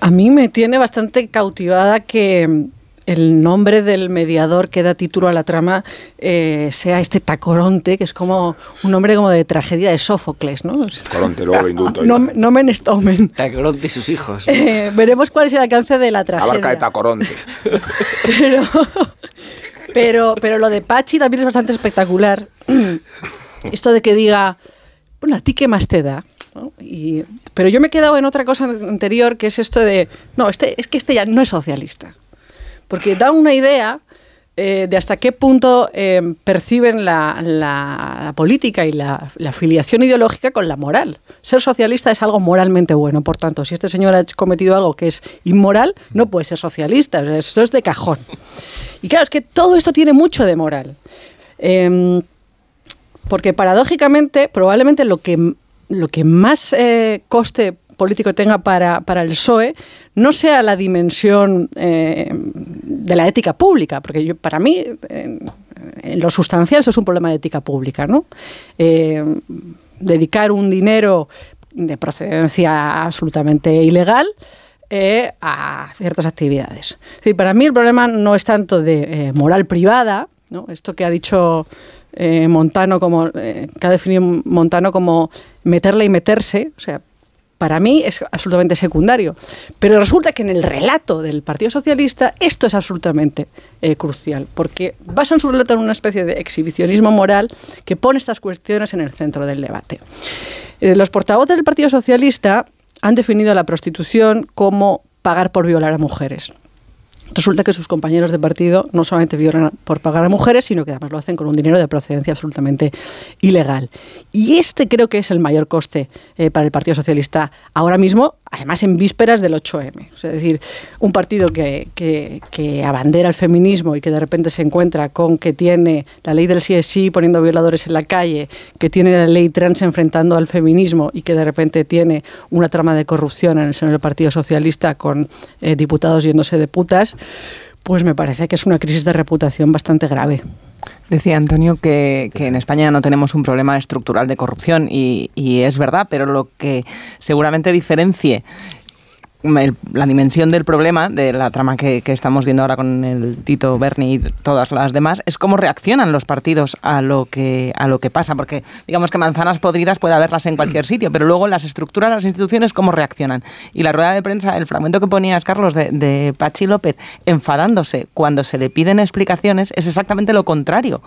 A mí me tiene bastante cautivada que el nombre del mediador que da título a la trama eh, sea este Tacoronte, que es como un nombre como de tragedia de Sófocles, ¿no? Tacoronte, luego lo indulto. No, no me Tacoronte y sus hijos. Eh, veremos cuál es el alcance de la tragedia. Abarca de Tacoronte. pero, pero, pero lo de Pachi también es bastante espectacular. Esto de que diga, bueno, ¿a ti qué más te da? pero yo me he quedado en otra cosa anterior, que es esto de, no, este, es que este ya no es socialista. Porque da una idea eh, de hasta qué punto eh, perciben la, política y la, afiliación ideológica con la moral. Ser socialista es algo moralmente bueno, por tanto, si este señor ha cometido algo que es inmoral, no puede ser socialista, esto es de cajón. Y claro, es que todo esto tiene mucho de moral. Em, porque paradójicamente, probablemente lo que, lo que más eh, coste político tenga para, para, el PSOE no sea la dimensión eh, de la ética pública, porque yo, para mí, en, lo sustancial, eso es un problema de ética pública, ¿no? Eh, dedicar un dinero de procedencia absolutamente ilegal a ciertas actividades. para mí el problema no es tanto de moral privada, ¿no? esto que ha dicho eh, Montano como eh, que ha definido Montano como meterle y meterse, o sea, para mí es absolutamente secundario. Pero resulta que en el relato del Partido Socialista esto es absolutamente eh, crucial, porque basan su relato en una especie de exhibicionismo moral que pone estas cuestiones en el centro del debate. los portavoces del Partido Socialista han definido la prostitución como pagar por violar a mujeres. Resulta que sus compañeros de partido no solamente violan por pagar a mujeres, sino que además lo hacen con un dinero de procedencia absolutamente ilegal. Y este creo que es el mayor coste eh, para el Partido Socialista ahora mismo, además en vísperas del 8M. es decir, un partido que, que, abandera el feminismo y que de repente se encuentra con que tiene la ley del sí poniendo violadores en la calle, que tiene la ley trans enfrentando al feminismo y que de repente tiene una trama de corrupción en el seno del Partido Socialista con eh, diputados yéndose de putas, pues me parece que es una crisis de reputación bastante grave. Decía Antonio que, en España no tenemos un problema estructural de corrupción y, y es verdad, pero lo que seguramente diferencie la dimensión del problema, de la trama que, estamos viendo ahora con el Tito Berni y todas las demás, es cómo reaccionan los partidos a lo que, a lo que pasa. Porque digamos que manzanas podridas puede haberlas en cualquier sitio, pero luego las estructuras, las instituciones, cómo reaccionan. Y la rueda de prensa, el fragmento que ponías, Carlos, de, de Pachi López, enfadándose cuando se le piden explicaciones, es exactamente lo contrario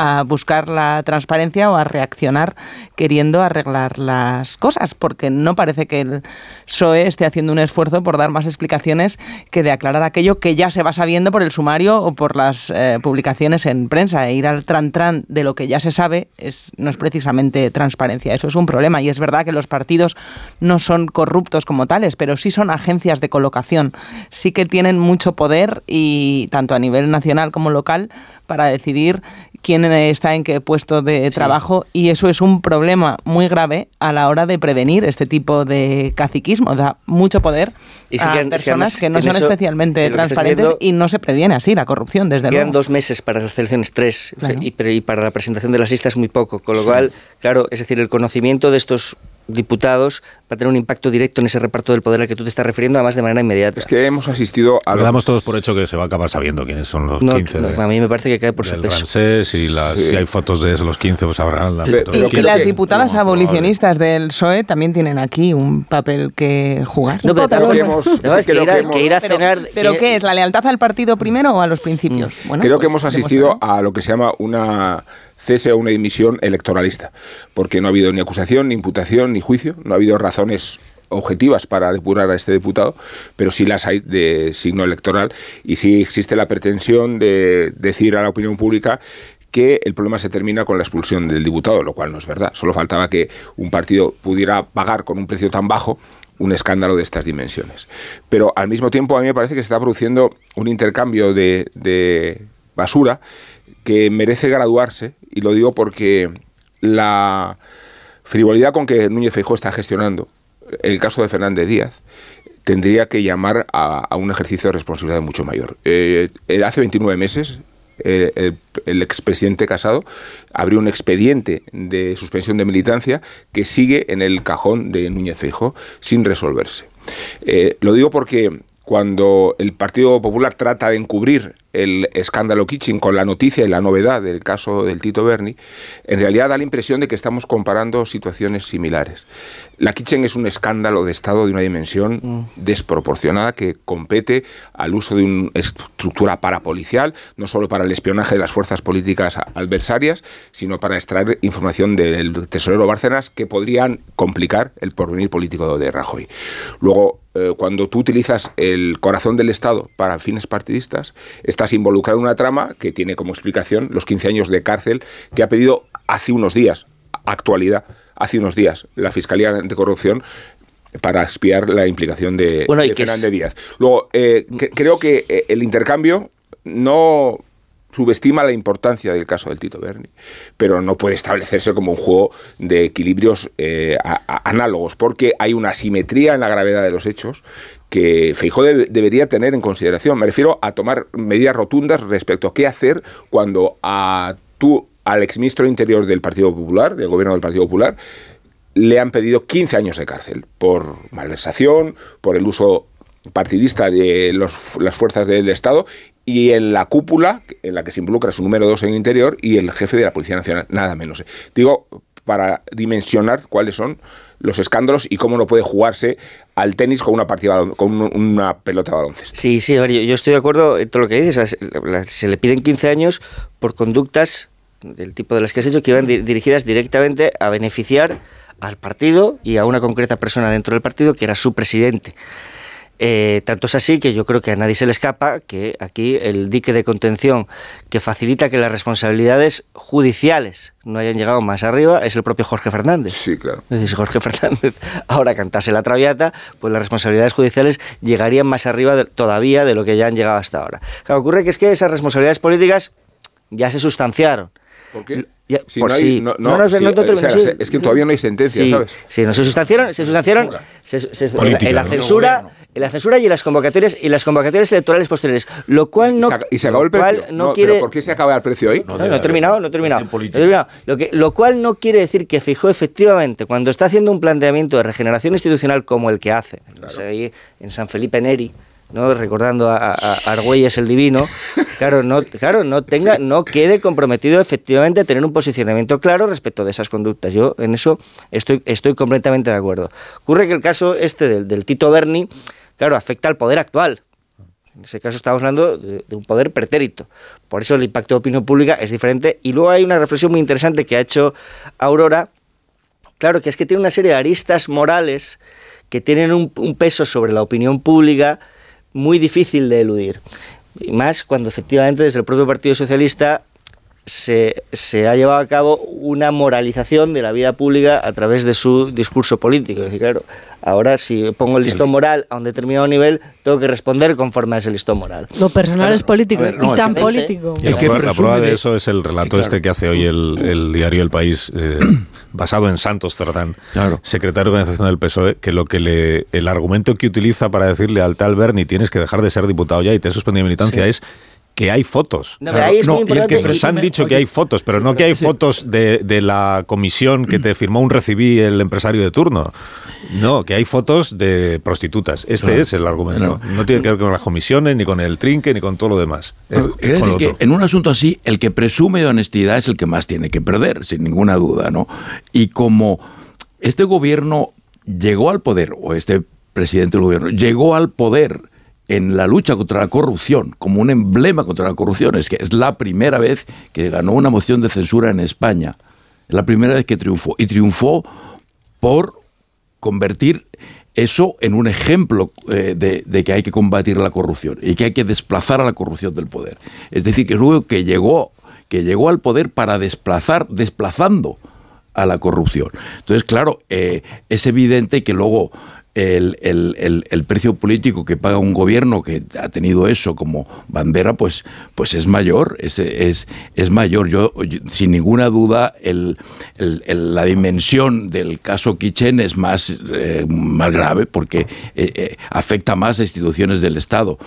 a buscar la transparencia o a reaccionar queriendo arreglar las cosas, porque no parece que el PSOE esté haciendo un esfuerzo por dar más explicaciones que de aclarar aquello que ya se va sabiendo por el sumario o por las eh, publicaciones en prensa. E ir al tran-tran de lo que ya se sabe es, no es precisamente transparencia. Eso es un problema. Y es verdad que los partidos no son corruptos como tales, pero sí son agencias de colocación. Sí que tienen mucho poder y tanto a nivel nacional como local para decidir quién está en qué puesto de trabajo y eso es un problema muy grave a la hora de prevenir este tipo de caciquismo. Da mucho poder a personas que, no son especialmente transparentes y no se previene así la corrupción, desde Quedan luego. dos meses para las elecciones, tres, y, y para la presentación de las listas muy poco, con lo cual, claro, es decir, el conocimiento de estos diputados va a tener un impacto directo en ese reparto del poder al que tú te estás refiriendo, además de manera inmediata. Es que hemos asistido a... Lo damos todos por hecho que se va a acabar sabiendo quiénes son los No, 15 de, a mí me parece que cae por su peso. Y las, si hay fotos de esos, los 15, pues habrá la Y, foto. y las que- diputadas abolicionistas del PSOE también tienen aquí un papel que jugar. No, pero creo que que- hemos- No, es que creo ir a- que hemos- que ir a Pero- cenar- ¿Pero que- qué es? ¿La lealtad al partido primero o a los principios? Bueno, Creo que pues hemos asistido a lo que se llama una cese o una dimisión electoralista, porque no ha habido ni acusación, ni imputación, ni juicio, no ha habido razones objetivas para depurar a este diputado, pero sí las hay de signo electoral y sí existe la pretensión de decir a la opinión pública que el problema se termina con la expulsión del diputado, lo cual no es verdad. Solo faltaba que un partido pudiera pagar con un precio tan bajo un escándalo de estas dimensiones. Pero al mismo tiempo a mí me parece que se está produciendo un intercambio de, de basura que merece graduarse, y lo digo porque la frivolidad con que Núñez Feijóo está gestionando el caso de Fernández Díaz tendría que llamar a, un ejercicio de responsabilidad mucho mayor. Eh, hace 29 meses eh, el, el expresidente Casado abrió un expediente de suspensión de militancia que sigue en el cajón de Núñez Feijóo sin resolverse. Eh, lo digo porque cuando el Partido Popular trata de encubrir el escándalo Kitchen con la noticia y la novedad del caso del Tito Berni, en realidad da la impresión de que estamos comparando situaciones similares. La Kitchen es un escándalo de Estado de una dimensión desproporcionada que compete al uso de una estructura parapolicial, no solo para el espionaje de las fuerzas políticas adversarias, sino para extraer información del tesorero Bárcenas que podrían complicar el porvenir político de Rajoy. Luego, eh, cuando tú utilizas el corazón del Estado para fines partidistas, estás involucrado en una trama que tiene como explicación los 15 años de cárcel que ha pedido hace unos días, actualidad, hace unos días, la Fiscalía Anticorrupción para espiar la implicación de, Bueno, de es- Díaz. Luego, eh, que- creo que eh, el intercambio no subestima la importancia del caso del Tito Berni, pero no puede establecerse como un juego de equilibrios eh, análogos, porque hay una asimetría en la gravedad de los hechos que Feijóo debe- debería tener en consideración. Me refiero a tomar medidas rotundas respecto a qué hacer cuando a tú, al exministro Interior del Partido Popular, del gobierno del Partido Popular, le han pedido 15 años de cárcel por malversación, por el uso partidista de las fuerzas del Estado y en la cúpula en la que se involucra su número dos en el interior y el jefe de la Policía Nacional, nada menos. Digo, para dimensionar cuáles son los escándalos y cómo no puede jugarse al tenis con una partida con un- una pelota de baloncesto. Sí, sí, a yo, yo estoy de acuerdo en todo lo que dices. Se, le piden 15 años por conductas del tipo de las que has hecho que iban di- dirigidas directamente a beneficiar al partido y a una concreta persona dentro del partido que era su presidente. Eh, tanto es así que yo creo que a nadie se le escapa que aquí el dique de contención que facilita que las responsabilidades judiciales no hayan llegado más arriba es el propio Jorge Fernández. Sí, claro. Es decir, si Jorge Fernández ahora cantase la traviata, pues las responsabilidades judiciales llegarían más arriba de- todavía de lo que ya han llegado hasta ahora. Claro, ocurre que es que esas responsabilidades políticas ya se sustanciaron. ¿Por qué? Ya- Si por no hay- sí. no- no, sí, te lo- o sea, sí. es que todavía no hay sentencia, Sí, ¿sabes? Sí, no se sustanciaron, se sustanciaron se- se- Política, en la ¿no? censura, en la censura y en las convocatorias y las convocatorias electorales posteriores, lo cual no ¿Y se acabó el precio? no No, quiere ¿Pero por qué se acaba el precio ahí? no, no he terminado, no he terminado. No he terminado. Lo, que, lo cual no quiere decir que Fijó efectivamente, cuando está haciendo un planteamiento de regeneración institucional como el que hace, ahí en San Felipe Neri, ¿no? recordando a, Argüelles el Divino, claro, no, claro, no tenga, no quede comprometido efectivamente a tener un posicionamiento claro respecto de esas conductas. Yo en eso estoy, estoy completamente de acuerdo. Ocurre que el caso este del, Tito Berni, claro, afecta al poder actual. En ese caso estamos hablando de, un poder pretérito. Por eso el impacto de opinión pública es diferente. Y luego hay una reflexión muy interesante que ha hecho Aurora. Claro, que es que tiene una serie de aristas morales que tienen un peso sobre la opinión pública muy difícil de eludir. Y más cuando efectivamente desde el propio Partido Socialista se, se, ha llevado a cabo una moralización de la vida pública a través de su discurso político. Es decir, claro, ahora si pongo el listón moral a un determinado nivel, tengo que responder conforme a ese listón moral. Lo personal claro, es político ver, no, y tan político. Y la, la, prueba de eso es el relato claro. este que hace hoy el, el diario El País, eh, basado en Santos Cerdán, claro. secretario de organización del PSOE, que lo que le, el argumento que utiliza para decirle al tal Berni tienes que dejar de ser diputado ya y te he suspendido militancia sí. es que hay fotos. No, es no, y que nos han dicho oye, que hay fotos, pero sí, no que hay sí. fotos de, de, la comisión que te firmó un recibí el empresario de turno. No, que hay fotos de prostitutas. Este claro. es el argumento. No tiene que ver con las comisiones, ni con el trinque, ni con todo lo demás. Pero, eh, con lo que en un asunto así, el que presume de honestidad es el que más tiene que perder, sin ninguna duda, ¿no? Y como este gobierno llegó al poder, o este presidente del gobierno llegó al poder en la lucha contra la corrupción, como un emblema contra la corrupción. Es que es la primera vez que ganó una moción de censura en España. Es la primera vez que triunfó. Y triunfó por convertir eso en un ejemplo eh, de, que hay que combatir la corrupción y que hay que desplazar a la corrupción del poder. Es decir, que es que llegó, que llegó al poder para desplazar, desplazando a la corrupción. Entonces, claro, eh, es evidente que luego el, el, el, el, precio político que paga un gobierno que ha tenido eso como bandera, pues, pues es mayor, es, es, es mayor. Yo, sin ninguna duda, la dimensión del caso Kitchen es más, eh, más grave porque eh, eh, afecta más a instituciones del Estado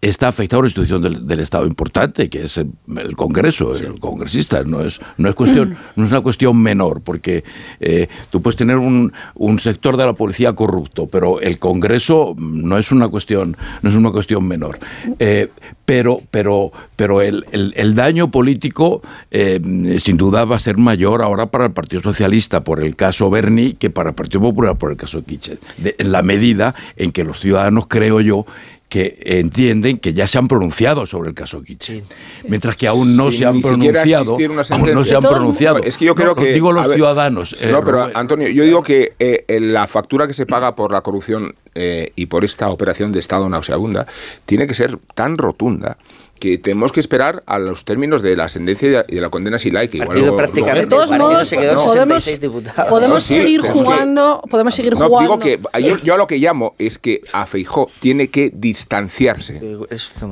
está afectada una institución del, del, Estado importante, que es el, el Congreso, sí. el congresista. No es, no es cuestión, no es una cuestión menor, porque eh, tú puedes tener un, un, sector de la policía corrupto, pero el Congreso no es una cuestión, no es una cuestión menor. Eh, pero, pero, pero el, el, el daño político eh, sin duda va a ser mayor ahora para el Partido Socialista por el caso Berni que para el Partido Popular por el caso Kitchen. En la medida en que los ciudadanos, creo yo, que entienden que ya se han pronunciado sobre el caso Kitchen, sí. mientras que aún no se han pronunciado, aún no se han pronunciado. Es que yo creo no, que digo los ver, ciudadanos. No, eh, pero Robert. Antonio, yo digo que eh, la factura que se paga por la corrupción eh, y por esta operación de Estado nauseabunda tiene que ser tan rotunda que tenemos que esperar a los términos de la sentencia y de la condena si like. Igual lo, prácticamente, de todos modos, no, podemos, podemos sí, seguir jugando, que, podemos seguir no, jugando. Digo que yo, yo, a lo que llamo es que a Feijó tiene que distanciarse,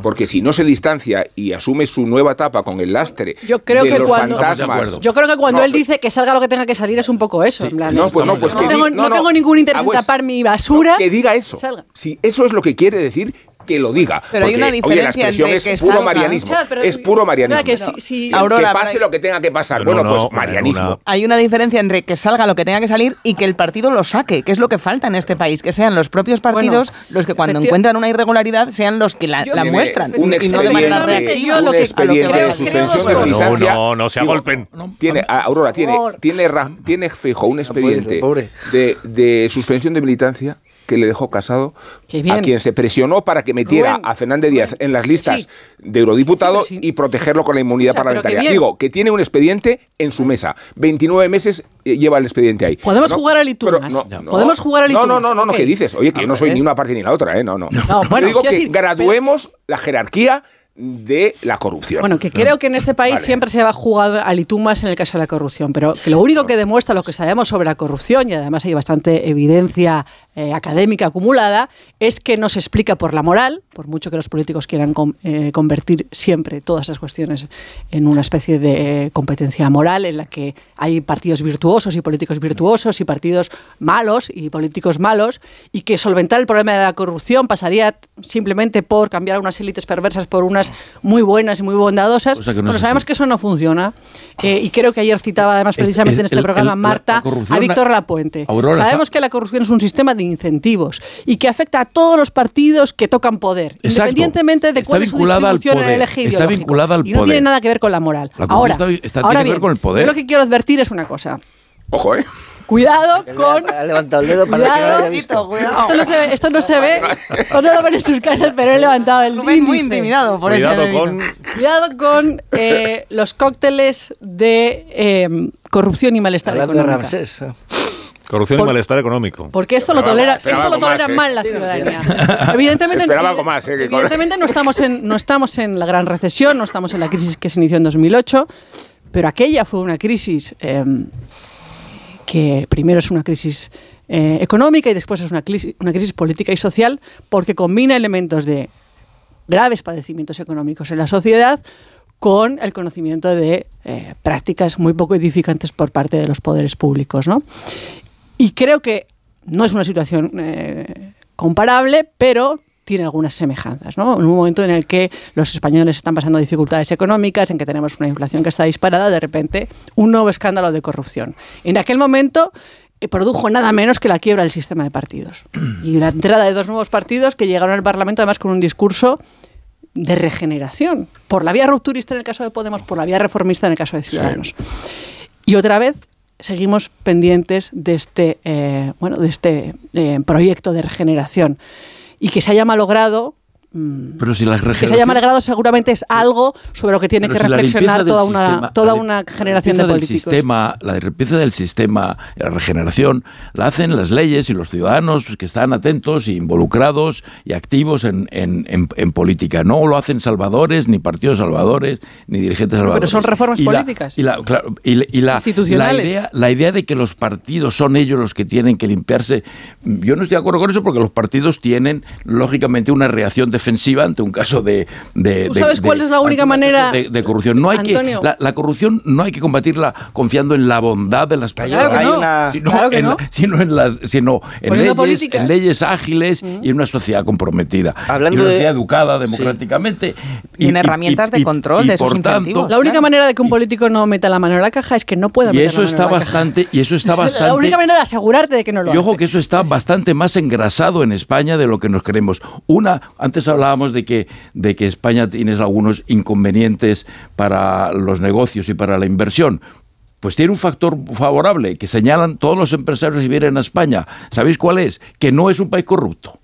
porque si no se distancia y asume su nueva etapa con el lastre yo creo de que los cuando, fantasmas, yo creo que cuando él dice que salga lo que tenga que salir es un poco eso, sí. en plan, no, pues no, pues que tengo, di, no, tengo ningún interés en tapar mi basura, que diga eso. Salga. Si eso es lo que quiere decir, que lo diga. Pero porque, hay una diferencia oye, la expresión entre es que puro marianismo. Pero- es puro marianismo. que Aurora, que pase pero- lo que tenga que pasar. Pero bueno, no, pues no, marianismo. una- Hay una diferencia entre que salga lo que tenga que salir y que el partido lo saque, que es lo que falta en este país, que sean los propios partidos Bueno, los que cuando encuentran una irregularidad sean los que la, Yo- la muestran un y no de manera expediente- reactiva. yo lo un que- expediente creo- de suspensión de. No, no, no se agolpen. Tiene, Aurora, tiene, tiene, tiene fijo un expediente de suspensión de militancia que le dejó casado a quien se presionó para que metiera Rubén, a Fernández Díaz en las listas Sí. de eurodiputado Sí, pero sí. y protegerlo con la inmunidad parlamentaria. Digo, que tiene un expediente en su mesa. 29 meses eh, lleva el expediente ahí. Podemos No, jugar al pero Itumas. no, Podemos jugar al No, Itumas. no, no, no, Ok. ¿qué dices? Oye, que yo no soy ni una parte ni la otra, ¿eh? No, no. No, Yo bueno, digo que decir, graduemos la jerarquía de la corrupción. Bueno, que creo que en este país Vale. siempre se ha jugado al itumas en el caso de la corrupción, pero que lo único que demuestra lo que sabemos sobre la corrupción, y además hay bastante evidencia eh, académica acumulada, es que no se explica por la moral, por mucho que los políticos quieran eh, convertir siempre todas esas cuestiones en una especie de eh, competencia moral en la que hay partidos virtuosos y políticos virtuosos y partidos malos y políticos malos, y que solventar el problema de la corrupción pasaría simplemente por cambiar a unas élites perversas por unas muy buenas y muy bondadosas. No bueno, es sabemos así. que eso no funciona. eh, y creo que ayer citaba además Este- precisamente en este el- programa el- Marta la a Víctor Lapuente. Aurora, sabemos que la corrupción es un sistema de incentivos y que afecta a todos los partidos que tocan poder, Exacto. independientemente de Está cuál es su distribución en el eje Está ideológico. vinculada al y no poder. tiene nada que ver con la moral. La ahora, está- ahora tiene que ver bien, con el poder. yo lo que quiero advertir es una cosa. Ojo, ¿eh? Cuidado con. Ha levantado el dedo para que no lo haya visto. Esto no se ve, esto no se ve, o no lo ven en sus casas, pero he levantado el Rubén muy intimidado por Cuidado ese con... Cuidado con eh, los cócteles de eh, corrupción y malestar Hablando de. Ramsés. Corrupción Por- y malestar económico. Porque esto lo tolera, esto lo más, ¿eh? mal la ciudadanía. Evidentemente, Esperaba algo más, ¿eh? evidentemente no estamos en no estamos en la gran recesión, no estamos en la crisis que se inició en 2008, pero aquella fue una crisis eh, que primero es una crisis eh, económica y después es una crisis, una crisis política y social porque combina elementos de graves padecimientos económicos en la sociedad con el conocimiento de eh, prácticas muy poco edificantes por parte de los poderes públicos. ¿no? Y creo que no es una situación eh, comparable, pero tiene algunas semejanzas. ¿no? En un momento en el que los españoles están pasando dificultades económicas, en que tenemos una inflación que está disparada, de repente un nuevo escándalo de corrupción. En aquel momento eh, produjo nada menos que la quiebra del sistema de partidos. Y la entrada de dos nuevos partidos que llegaron al Parlamento además con un discurso de regeneración, por la vía rupturista en el caso de Podemos, por la vía reformista en el caso de Ciudadanos. Y otra vez seguimos pendientes de este, eh, bueno, de este eh, proyecto de regeneración y que se haya malogrado. Mm, Pero si la que se haya regeneración- malogrado seguramente es algo sobre lo que tiene que si reflexionar toda una, sistema- toda una generación de limpieza del políticos. Sistema, la limpieza del sistema, la regeneración, la hacen las leyes y los ciudadanos que están atentos, e involucrados y activos en, en- en- en política. No lo hacen salvadores, ni partidos salvadores, ni dirigentes salvadores. Pero son reformas Y la- políticas. Y la, claro, y y la- Institucionales. la idea, la idea de que los partidos son ellos los que tienen que limpiarse, yo no estoy de acuerdo con eso porque los partidos tienen, lógicamente, una reacción defensiva ante un caso de... de- ¿Tú de- sabes de- cuál es la única manera- de, de corrupción. No hay Antonio. que, la, la corrupción no hay que combatirla confiando en la bondad de las personas. Claro no. sino, claro que en, no. sino en las, sino en leyes, en leyes ágiles y en una sociedad comprometida. Hablando y una de- sociedad educada democráticamente. Y en herramientas de control de esos por tanto, incentivos. La única manera de que un político no meta la mano en la caja es que no pueda y meter eso la mano está en la caja. bastante, y eso está Es bastante. La única manera de asegurarte de que no lo Y ojo hace. que eso está bastante más engrasado en España de lo que nos creemos. Una, antes hablábamos de que, de que España tiene algunos inconvenientes para los negocios y para la inversión. Pues tiene un factor favorable que señalan todos los empresarios que vienen a España. ¿Sabéis cuál es? Que no es un país corrupto.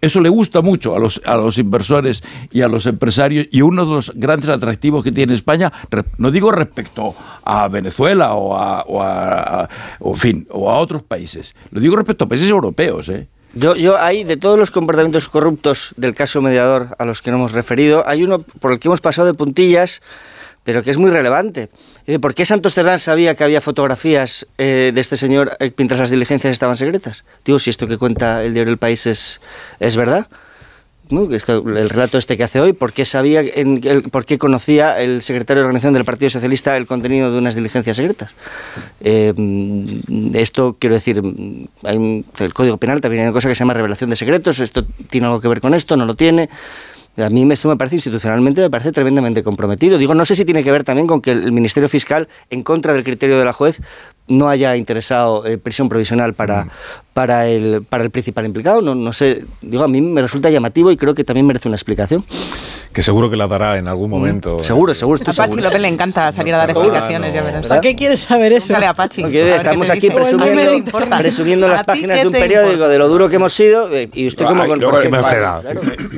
Eso le gusta mucho a los, a los inversores y a los empresarios y uno de los grandes atractivos que tiene España, no digo respecto a Venezuela o a, o a- fin, o a otros países, lo digo respecto a países europeos. ¿eh? Yo, yo ahí, de todos los comportamientos corruptos del caso mediador a los que no hemos referido, hay uno por el que hemos pasado de puntillas, pero que es muy relevante. ¿Por qué Santos Cerdán sabía que había fotografías eh, de este señor eh, mientras las diligencias estaban secretas? Digo, si esto que cuenta el diario El País es, es verdad. El relato este que hace hoy, ¿por qué sabía, en- por qué conocía el secretario de organización del Partido Socialista el contenido de unas diligencias secretas? Eh, esto, quiero decir, hay un- el Código Penal también hay una cosa que se llama revelación de secretos, esto tiene algo que ver con esto, no lo tiene. A mí esto me parece institucionalmente, me parece tremendamente comprometido. Digo, no sé si tiene que ver también con que el Ministerio Fiscal, en contra del criterio de la juez, no haya interesado eh, prisión provisional para, para, el, para el principal implicado. No, no sé, digo, a mí me resulta llamativo y creo que también merece una explicación. Que seguro que la dará en algún momento. Seguro, seguro, estoy A Pachi seguro. López le encanta salir a dar Seguro. explicaciones, ya verás. ¿Para qué quieres saber eso? Pregúntale a Pachi. Porque a qué estamos aquí presumiendo, presumiendo ¿A las páginas qué de un periódico importa? de lo duro que hemos sido eh, y usted como con... el más te da?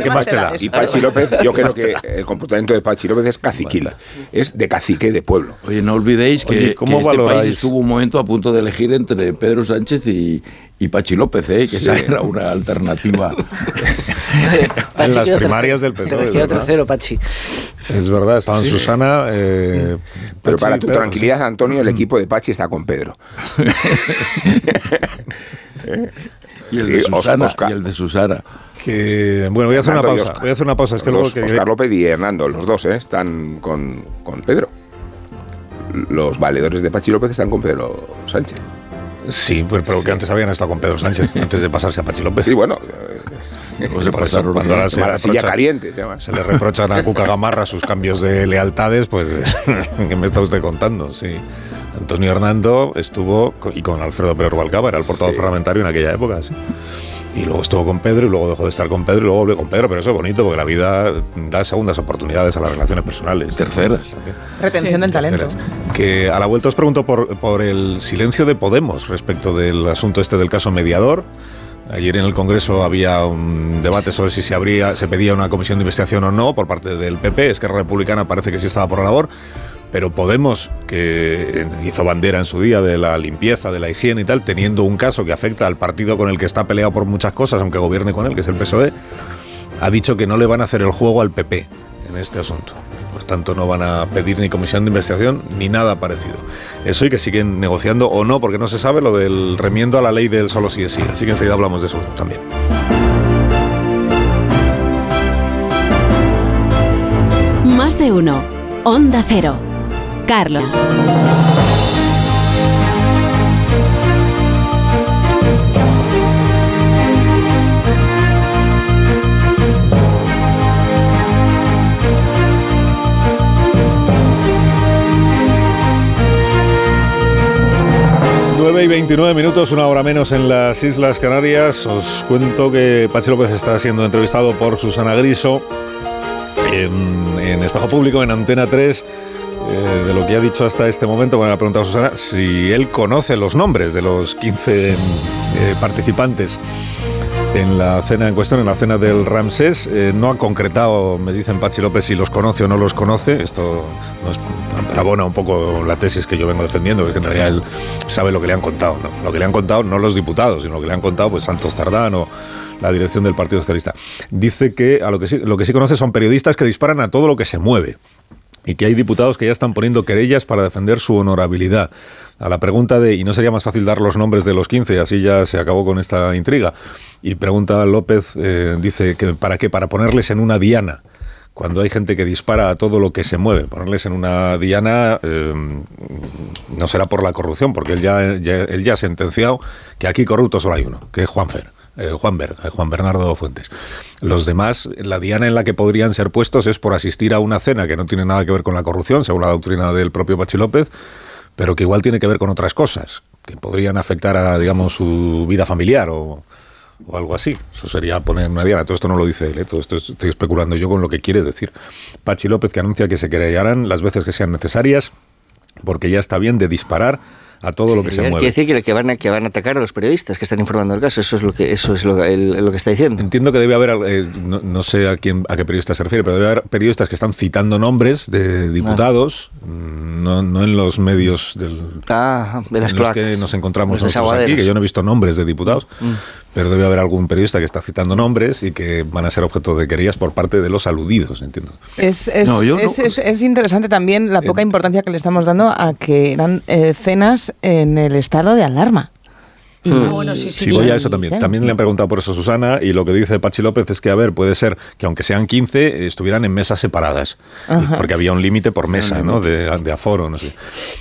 ¿Qué más te da? Y Pachi López, yo creo que el comportamiento de Pachi López es caciquil, es de cacique de pueblo. Oye, no olvidéis que, ¿cómo este valoráis? país estuvo un momento a punto de elegir entre Pedro Sánchez y, y Pachi López, ¿eh? que esa Sí. era una alternativa. En las primarias del. PSOE, tercero, Pachi. Es verdad, estaban Susana. eh, Pero Pachi para tu Pedro. tranquilidad, Antonio, el equipo de Pachi está con Pedro. y, el Sí, de Susana, Oscar. y el de Susana. Que, bueno, voy a hacer una pausa. Voy a hacer una pausa. Es que luego Los- que Oscar López y Hernando, los dos, ¿eh? están con, con Pedro. Los valedores de Pachi López están con Pedro Sánchez. Sí, pues, pero que antes habían estado con Pedro Sánchez, antes de pasarse a Pachi López. Sí, bueno, Pues pasaron cuando ahora se, la silla caliente se llama. se le reprochan a Cuca Gamarra sus cambios de lealtades, pues, ¿qué me está usted contando? Sí. Antonio Hernando estuvo, y con Alfredo Pérez Rubalcaba, era el portavoz Sí. parlamentario en aquella época, sí. Y luego estuvo con Pedro y luego dejó de estar con Pedro y luego volvió con Pedro, pero eso es bonito porque la vida da segundas oportunidades a las relaciones personales. Terceras. Retención del talento. Que a la vuelta os pregunto por, por el silencio de Podemos respecto del asunto este del caso mediador. Ayer en el Congreso había un debate sobre si se, habría, se pedía una comisión de investigación o no por parte del PP. Esquerra Republicana parece que sí estaba por la labor. Pero Podemos, que hizo bandera en su día de la limpieza, de la higiene y tal, teniendo un caso que afecta al partido con el que está peleado por muchas cosas, aunque gobierne con él, que es el PSOE, ha dicho que no le van a hacer el juego al PP en este asunto. Por tanto, no van a pedir ni comisión de investigación ni nada parecido. Eso y que siguen negociando o no, porque no se sabe lo del remiendo a la ley del solo sí es sí. Así que enseguida hablamos de eso también. Más de uno. Onda Cero. Carlos. y 29 minutos, una hora menos en las Islas Canarias. Os cuento que Pachi López está siendo entrevistado por Susana Griso en, en Espejo Público, en Antena 3. Eh, de lo que ha dicho hasta este momento, bueno, ha preguntado Susana si él conoce los nombres de los 15 eh, participantes en la cena en cuestión, en la cena del Ramsés. Eh, no ha concretado, me dicen Pachi López, si los conoce o no los conoce. Esto nos abona un poco la tesis que yo vengo defendiendo, que en realidad él sabe lo que le han contado. ¿no? Lo que le han contado no los diputados, sino lo que le han contado pues Santos Tardán o la dirección del Partido Socialista. Dice que a lo que sí, lo que sí conoce son periodistas que disparan a todo lo que se mueve y que hay diputados que ya están poniendo querellas para defender su honorabilidad. A la pregunta de, ¿y no sería más fácil dar los nombres de los 15? Así ya se acabó con esta intriga. Y pregunta López, eh, dice que ¿para qué? Para ponerles en una diana. Cuando hay gente que dispara a todo lo que se mueve, ponerles en una diana eh, no será por la corrupción, porque él ya, ya, él ya ha sentenciado que aquí corrupto solo hay uno, que es Juan Fer. Eh, Juan, Ber, eh, Juan Bernardo Fuentes. Los demás, la diana en la que podrían ser puestos es por asistir a una cena que no tiene nada que ver con la corrupción, según la doctrina del propio Pachi López, pero que igual tiene que ver con otras cosas, que podrían afectar a, digamos, su vida familiar o, o algo así. Eso sería poner una diana. Todo esto no lo dice él, ¿eh? todo esto estoy especulando yo con lo que quiere decir. Pachi López que anuncia que se querellarán las veces que sean necesarias, porque ya está bien de disparar a todo lo que se mueve. Quiere decir que, que, van a, que van a atacar a los periodistas que están informando el caso. Eso es lo que, eso es lo, el, lo que está diciendo. Entiendo que debe haber, eh, no, no, sé a quién a qué periodista se refiere, pero debe haber periodistas que están citando nombres de diputados, ah. no, no, en los medios del, ah, de las en los que nos encontramos nosotros aquí, que yo no he visto nombres de diputados. Mm pero debe haber algún periodista que está citando nombres y que van a ser objeto de querellas por parte de los aludidos, entiendo. Es, es, no, es, no. es interesante también la poca importancia que le estamos dando a que eran eh, cenas en el estado de alarma. Y, hmm. bueno, sí, sí, sí, voy a eso también. También le han preguntado por eso a Susana y lo que dice Pachi López es que, a ver, puede ser que aunque sean 15, estuvieran en mesas separadas. Ajá. Porque había un límite por mesa, ¿no? De, de, aforo, no sé.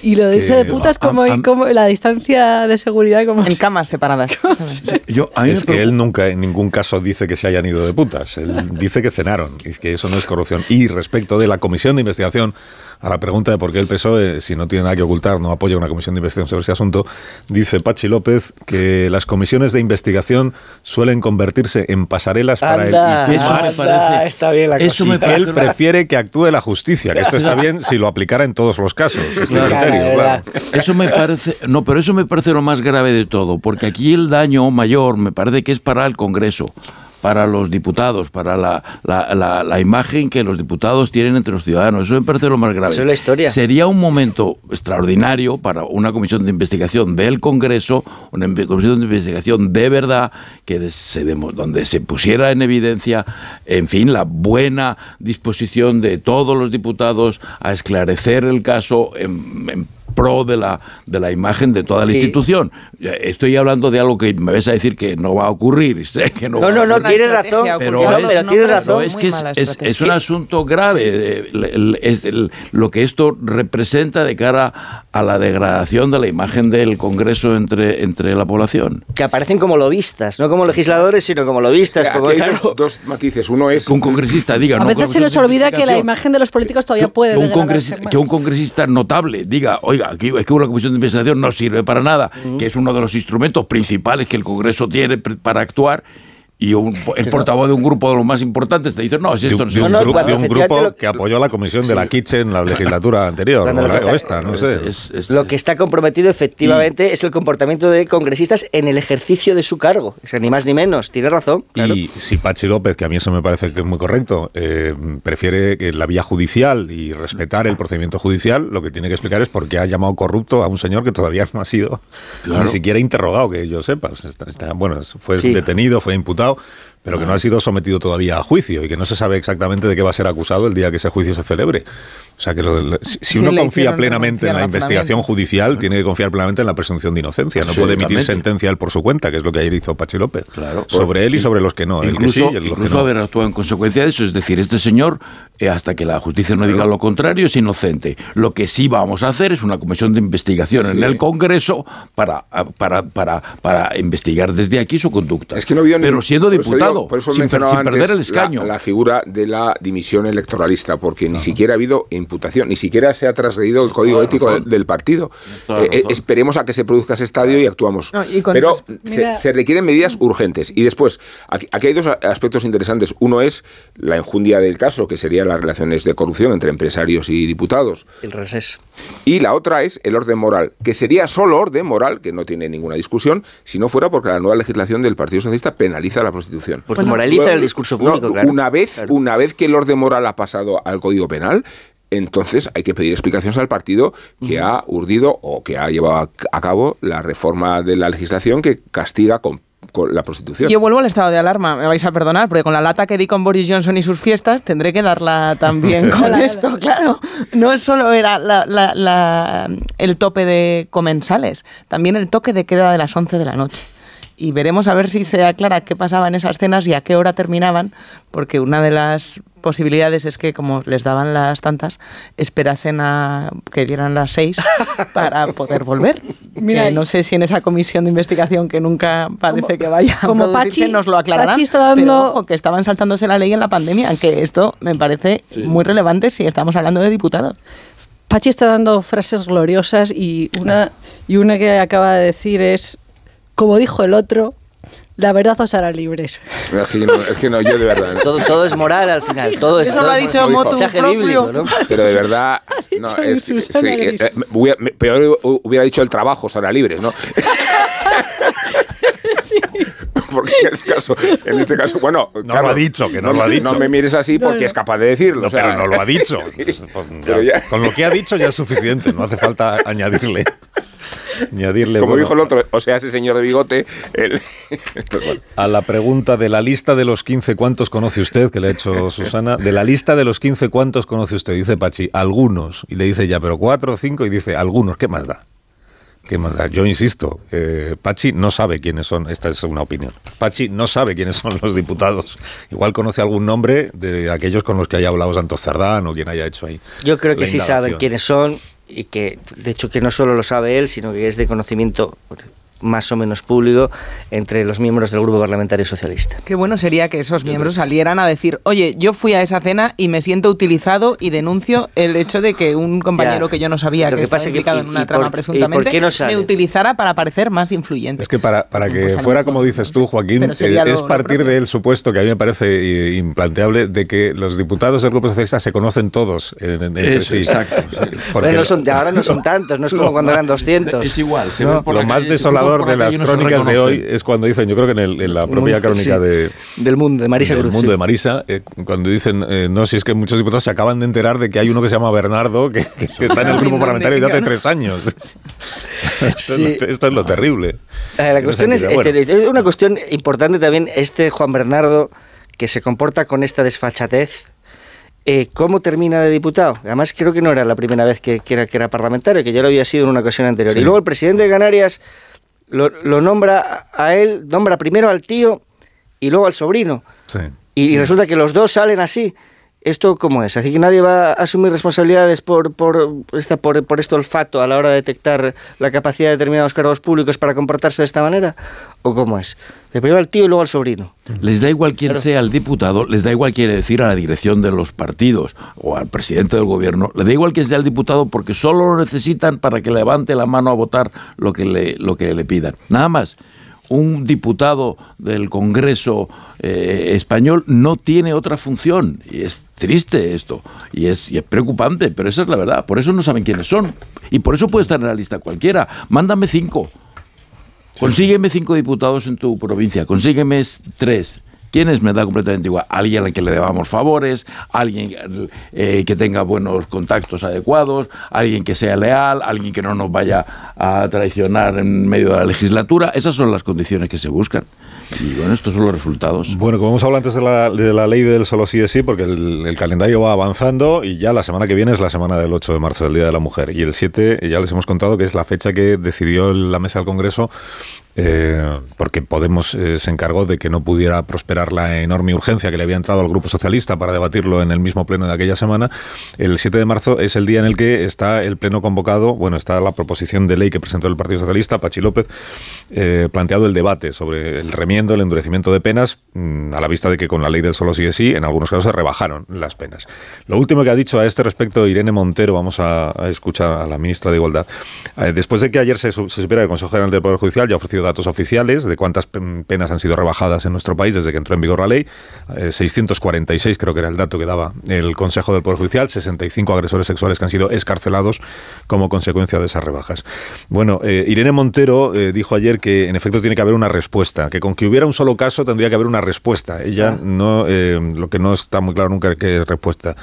Y lo de irse de putas, como, a, a, como la distancia de seguridad, como En camas separadas. Yo, es que él nunca, en ningún caso, dice que se hayan ido de putas. Él dice que cenaron y que eso no es corrupción. Y respecto de la comisión de investigación a la pregunta de por qué el PSOE, si no tiene nada que ocultar, no apoya una comisión de investigación sobre ese asunto, dice Pachi López que las comisiones de investigación suelen convertirse en pasarelas anda, para él. Y que eso anda, me parece, está bien la eso me parece él una... prefiere que actúe la justicia, que esto está bien si lo aplicara en todos los casos. Este claro, criterio, claro. Eso me parece, no, pero eso me parece lo más grave de todo, porque aquí el daño mayor me parece que es para el Congreso para los diputados, para la, la, la, la, imagen que los diputados tienen entre los ciudadanos. Eso me parece lo más grave. Eso es la historia. Sería un momento extraordinario para una comisión de investigación del Congreso, una comisión de investigación de verdad, que se donde se pusiera en evidencia, en fin, la buena disposición de todos los diputados a esclarecer el caso en, en pro de la, de la imagen de toda la sí. institución. Estoy hablando de algo que me vas a decir que no va a ocurrir. Sé que no, no, no, no tienes razón. Pero, no, pero tienes razón. es que es, es, es, un asunto grave. Sí. Es el, lo que esto representa de cara a la degradación de la imagen del Congreso entre, entre la población. Que aparecen como lobistas, no como legisladores, sino como lobistas. Como, hay claro. dos matices. Uno es... Que un congresista diga... A veces se nos olvida que la imagen de los políticos todavía puede que un, que un congresista notable diga, oiga, aquí es que una comisión de investigación no sirve para nada, que es uno de los instrumentos principales que el Congreso tiene para actuar y el portavoz de un grupo de los más importantes te dice, no, si esto no, de, un, no, grupo, de un grupo que apoyó la comisión de la Kitchen en la legislatura anterior, o, esta, no sé. lo que está comprometido efectivamente es el comportamiento de congresistas en el ejercicio de su cargo, o ni más ni menos, tiene razón. Y si Pachi López, que a mí eso me parece que es muy correcto, eh, prefiere que la vía judicial y respetar el procedimiento judicial, lo que tiene que explicar es por qué ha llamado corrupto a un señor que todavía no ha sido ni siquiera interrogado, que yo sepa. Está, bueno, fue detenido, fue imputado pero que no ha sido sometido todavía a juicio y que no se sabe exactamente de qué va a ser acusado el día que ese juicio se celebre. O sea que si, uno confía plenamente en la investigación judicial, tiene que confiar plenamente en la presunción de inocencia. No puede emitir sentencia él por su cuenta, que es lo que ayer hizo Pachi López. sobre él y sobre los que no. Incluso, el que sí y los que no. haber actuado en consecuencia de eso. Es decir, este señor, eh, hasta que la justicia no diga lo contrario, es inocente. Lo que sí vamos a hacer es una comisión de investigación en el Congreso para, para, para, para investigar desde aquí su conducta. Es que no vio Pero siendo diputado, sin, perder el escaño. La, figura de la dimisión electoralista, porque ni siquiera ha habido ni siquiera se ha trasgredido el código ético del, partido. Eh, eh, esperemos a que se produzca ese estadio y actuamos. Pero se, requieren medidas urgentes. Y después, aquí, hay dos aspectos interesantes. Uno es la enjundia del caso, que serían las relaciones de corrupción entre empresarios y diputados. El revés. Y la otra es el orden moral, que sería solo orden moral, que no tiene ninguna discusión, si no fuera porque la nueva legislación del Partido Socialista penaliza la prostitución. Porque moraliza el discurso público, Una vez, una vez que el orden moral ha pasado al Código Penal, entonces hay que pedir explicaciones al partido que ha urdido o que ha llevado a cabo la reforma de la legislación que castiga con la prostitución. Yo vuelvo al estado de alarma, me vais a perdonar, porque con la lata que di con Boris Johnson y sus fiestas, tendré que darla también con esto, claro. No solo era el tope de comensales, también el toque de queda de las 11 de la noche y veremos a ver si se aclara qué pasaba en esas cenas y a qué hora terminaban, porque una de las posibilidades es que, como les daban las tantas, esperasen a que dieran las seis para poder volver. Mira, no sé si en esa comisión de investigación que nunca parece que vaya como a Pachi, nos lo aclararán, Pachi está dando... que estaban saltándose la ley en la pandemia, que esto me parece muy relevante si estamos hablando de diputados. Pachi está dando frases gloriosas y una, y una que acaba de decir es como dijo el otro, la verdad os hará libres. Es que, no, yo de verdad. Todo, es moral al final. Todo es, Eso lo ha dicho Motu bíblico, ¿no? Pero de verdad. No, es, sí, eh, eh, peor hubiera dicho el trabajo os hará libres, ¿no? porque en este caso, en este caso bueno, no lo ha dicho, que no, lo ha dicho. No me mires así porque es capaz de decirlo. pero no lo ha dicho. Con lo que ha dicho ya es suficiente, no hace falta añadirle. Como dijo el otro, o sea, ese señor de bigote. A la pregunta de la lista de los 15, ¿cuántos conoce usted? Que le ha hecho Susana. De la lista de los 15, ¿cuántos conoce usted? Dice Pachi, algunos. Y le dice ya, pero cuatro o cinco. Y dice, algunos. ¿Qué más da? ¿Qué más da? Yo insisto, eh, Pachi no sabe quiénes son, esta es una opinión. Pachi no sabe quiénes son los diputados. Igual conoce algún nombre de aquellos con los que haya hablado Santos Cerdán o quien haya hecho ahí. Yo creo que sí saben quiénes son y que de hecho que no solo lo sabe él, sino que es de conocimiento más o menos público entre los miembros del Grupo Parlamentario Socialista. Qué bueno sería que esos miembros salieran a decir, oye, yo fui a esa cena y me siento utilizado y denuncio el hecho de que un compañero que yo no sabía que, estaba implicado en una trama presuntamente me utilizara para parecer más influyente. Es que para, para que pues fuera como dices tú, Joaquín, eh, es partir del supuesto que a mí me parece eh, implanteable de que los diputados del Grupo Socialista se conocen todos entre sí. Exacto. Pero no son, ahora no son tantos, no es como cuando eran 200. Es igual. Lo más desolador de las crónicas de hoy es cuando dicen, yo creo que en, la propia crónica de, del mundo de Marisa del mundo de Marisa, eh, cuando dicen, eh, no, si es que muchos diputados se acaban de enterar de que hay uno que se llama Bernardo, que, está en el grupo parlamentario desde hace tres años. esto, es lo terrible. Eh, la cuestión es, una cuestión importante también, este Juan Bernardo, que se comporta con esta desfachatez, ¿cómo termina de diputado? Además, creo que no era la primera vez que, era, que era parlamentario, que ya lo había sido en una ocasión anterior. Y luego el presidente de Canarias lo, nombra a él, nombra primero al tío y luego al sobrino. Y, resulta que los dos salen así. ¿Esto cómo es? ¿Así que nadie va a asumir responsabilidades por, por, esta, por, por este olfato a la hora de detectar la capacidad de determinados cargos públicos para comportarse de esta manera? ¿O cómo es? De primero al tío y luego al sobrino. Les da igual quién sea el diputado, les da igual quiere decir a la dirección de los partidos o al presidente del gobierno, le da igual quién sea el diputado porque solo lo necesitan para que levante la mano a votar lo que le, lo que le pidan. Nada más un diputado del Congreso eh, español no tiene otra función. Y es triste esto. Y es, y es preocupante, pero esa es la verdad. Por eso no saben quiénes son. Y por eso puede estar en la lista cualquiera. Mándame cinco. Consígueme cinco diputados en tu provincia, consígueme tres. ¿Quiénes me da completamente igual? Alguien al que le debamos favores, alguien eh, que tenga buenos contactos adecuados, alguien que sea leal, alguien que no nos vaya a traicionar en medio de la legislatura. Esas son las condiciones que se buscan. Y bueno, estos son los resultados. Bueno, como hemos hablado antes de la, de la ley del solo sí es sí, porque el, el, calendario va avanzando y ya la semana que viene es la semana del 8 de marzo, el Día de la Mujer. Y el 7, ya les hemos contado que es la fecha que decidió la mesa del Congreso eh, porque Podemos eh, se encargó de que no pudiera prosperar la enorme urgencia que le había entrado al Grupo Socialista para debatirlo en el mismo pleno de aquella semana. El 7 de marzo es el día en el que está el pleno convocado, bueno, está la proposición de ley que presentó el Partido Socialista, Pachi López, eh, planteado el debate sobre el remiendo, el endurecimiento de penas, mmm, a la vista de que con la ley del solo sigue sí, en algunos casos se rebajaron las penas. Lo último que ha dicho a este respecto Irene Montero, vamos a, escuchar a la ministra de Igualdad, después de que ayer se, se supiera que el Consejo General del Poder Judicial ya ofrecido datos oficiales de cuántas penas han sido rebajadas en nuestro país desde que entró en vigor la ley. Eh, 646 creo que era el dato que daba el Consejo del Poder Judicial, 65 agresores sexuales que han sido escarcelados como consecuencia de esas rebajas. Bueno, eh, Irene Montero eh, dijo ayer que en efecto tiene que haber una respuesta, que con que hubiera un solo caso tendría que haber una respuesta. Ella no, eh, lo que no está muy claro nunca qué respuesta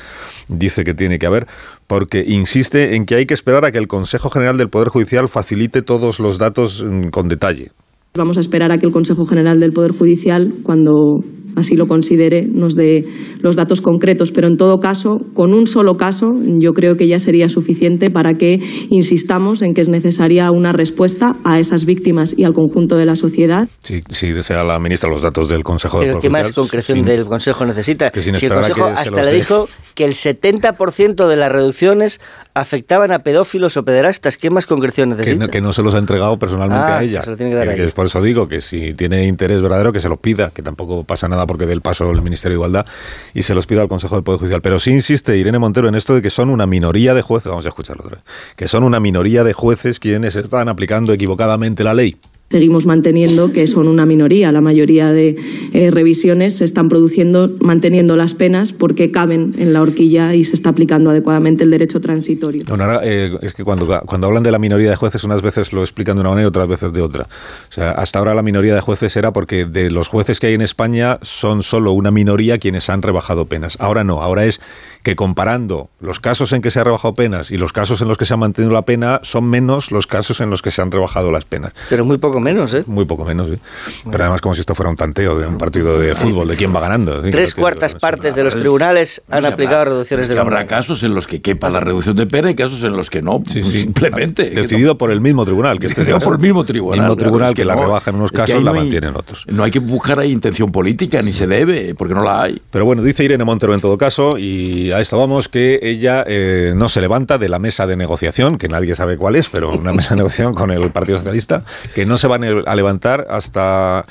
dice que tiene que haber, porque insiste en que hay que esperar a que el Consejo General del Poder Judicial facilite todos los datos mm, con detalle. Vamos a esperar a que el Consejo General del Poder Judicial, cuando así lo considere, nos dé los datos concretos. Pero en todo caso, con un solo caso, yo creo que ya sería suficiente para que insistamos en que es necesaria una respuesta a esas víctimas y al conjunto de la sociedad. Sí, sí desea la ministra los datos del Consejo Pero Poder ¿qué más concreción sin- del Consejo necesita? que sin si el a Consejo que se hasta le dijo que el 70% de las reducciones afectaban a pedófilos o pederastas, ¿qué más concreción que necesita? no, que no se los ha entregado personalmente Ah, a ella. que se lo tiene que dar a que ella. es por eso digo que si tiene interés verdadero que se los pida, que tampoco pasa nada porque dé el paso el Ministerio de Igualdad y se los pida al Consejo del Poder Judicial. Pero sí insiste Irene Montero en esto de que son una minoría de jueces, vamos a escucharlo otra vez, que son una minoría de jueces quienes están aplicando equivocadamente la ley. Seguimos manteniendo que son una minoría. La mayoría de eh, revisiones se están produciendo manteniendo las penas porque caben en la horquilla y se está aplicando adecuadamente el derecho transitorio. Bueno, ahora, eh, es que cuando, cuando hablan de la minoría de jueces, unas veces lo explican de una manera y otras veces de otra. O sea, hasta ahora la minoría de jueces era porque de los jueces que hay en España son solo una minoría quienes han rebajado penas. Ahora no, ahora es que comparando los casos en que se ha rebajado penas y los casos en los que se ha mantenido la pena, son menos los casos en los que se han rebajado las penas. Pero muy poco menos, ¿eh? Muy poco menos, sí. Pero además como si esto fuera un tanteo de un partido de fútbol, de quién va ganando. Sí, Tres que- cuartas partes de los tribunales han aplicado reducciones de que habrá casos en los que quepa la reducción de pena y casos en los que no. Simplemente. Decidido por el mismo tribunal. Que este Decidido sea- por el mismo tribunal. mismo claro, tribunal es que, la no. rebaja en unos Es casos, la no hay- mantiene en otros. No hay que buscar ahí intención política, ni se debe, porque no la hay. Pero bueno, dice Irene Montero en todo caso, y a esto vamos, que ella eh, no se levanta de la mesa de negociación, que nadie sabe cuál es, pero una mesa de negociación con el Partido Socialista, que no se van a levantar hasta,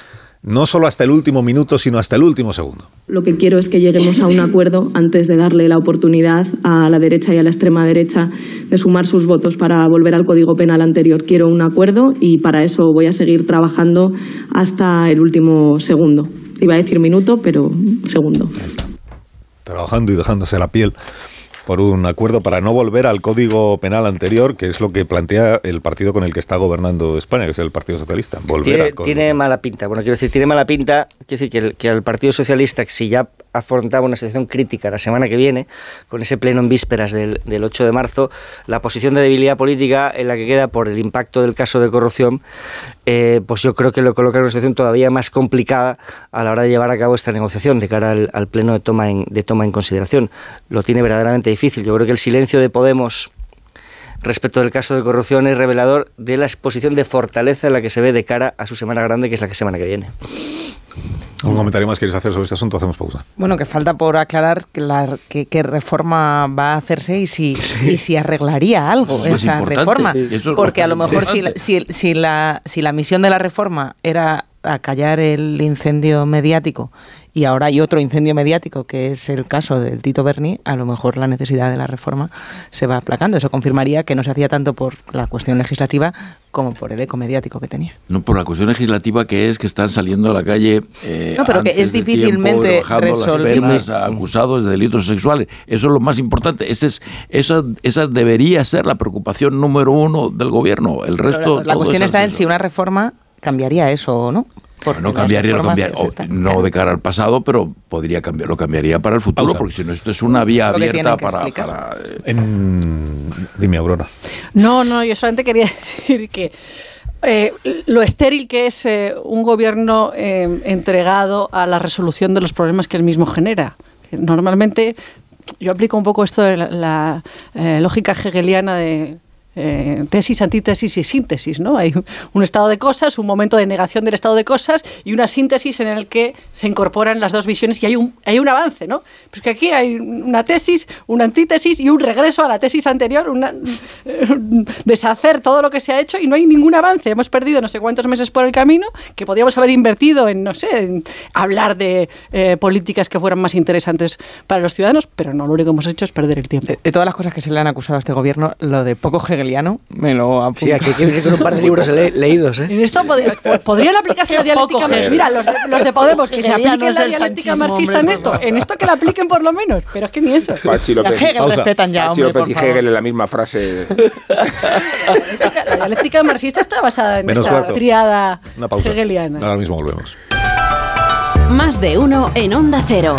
no solo hasta el último minuto, sino hasta el último segundo. Lo que quiero es que lleguemos a un acuerdo antes de darle la oportunidad a la derecha y a la extrema derecha de sumar sus votos para volver al Código Penal anterior. Quiero un acuerdo y para eso voy a seguir trabajando hasta el último segundo. Iba a decir minuto, pero segundo. Trabajando y dejándose la piel por un acuerdo para no volver al código penal anterior, que es lo que plantea el partido con el que está gobernando España, que es el Partido Socialista. Volver Tiene, al código. tiene mala pinta. Bueno, quiero decir, tiene mala pinta. Quiero decir que el, que el Partido Socialista, si ya afrontaba una situación crítica la semana que viene, con ese pleno en vísperas del, del 8 de marzo, la posición de debilidad política en la que queda por el impacto del caso de corrupción, eh, pues yo creo que lo coloca en una situación todavía más complicada a la hora de llevar a cabo esta negociación de cara al, pleno de toma, en, de toma en consideración. Lo tiene verdaderamente difícil. Yo creo que el silencio de Podemos respecto del caso de corrupción es revelador de la exposición de fortaleza en la que se ve de cara a su semana grande, que es la que semana que viene. ¿Un comentario más quieres hacer sobre este asunto? Hacemos pausa. Bueno, que falta por aclarar que la, qué reforma va a hacerse y si, y si arreglaría algo es esa reforma. Sí, eso es Porque a lo mejor si, la- importante. si, si la, si la misión de la reforma era acallar el incendio mediático y ahora hay otro incendio mediático que es el caso del Tito Berni, a lo mejor la necesidad de la reforma se va aplacando. Eso confirmaría que no se hacía tanto por la cuestión legislativa como por el eco mediático que tenía. No, por la cuestión legislativa que es que están saliendo a la calle. Eh, no, pero que es difícilmente resolvible. acusados de delitos sexuales. Eso es lo más importante. Ese es, esa, esa debería ser la preocupación número uno del gobierno. El resto. la, cuestión está en si una reforma cambiaría eso o no no cambiaría, lo cambiaría no de cara al pasado, pero podría cambiar, lo cambiaría para el futuro, porque si no, esto es una vía abierta para, eh, Dime, Aurora. No, no, yo solamente quería decir que eh, lo estéril que es eh, un gobierno entregado a la resolución de los problemas que él mismo genera. Normalmente yo aplico un poco esto de la lógica hegeliana de eh, tesis, antítesis y síntesis, ¿no? Hay un estado de cosas, un momento de negación del estado de cosas y una síntesis en el que se incorporan las dos visiones y hay un, hay un avance, ¿no? Pues que aquí hay una tesis, una antítesis y un regreso a la tesis anterior, una, deshacer todo lo que se ha hecho y no hay ningún avance. Hemos perdido no sé cuántos meses por el camino que podríamos haber invertido en, no sé, hablar de eh, políticas que fueran más interesantes para los ciudadanos, pero no, lo único que hemos hecho es perder el tiempo. De, todas las cosas que se le han acusado a este gobierno, lo de poco me lo apunto. Sí, aquí hay que con un par de libros leídos. ¿eh? En esto podrían aplicarse la dialéctica Mira, los de, los de Podemos, que se apliquen la dialéctica marxista en esto. En esto que la apliquen por lo menos. Pero es que ni eso. Pachi López, Hegel respetan ya, Pachi López y Hegel en la misma frase. La dialéctica marxista está basada en esta triada hegeliana. Ahora mismo volvemos. Más de uno en Onda Cero.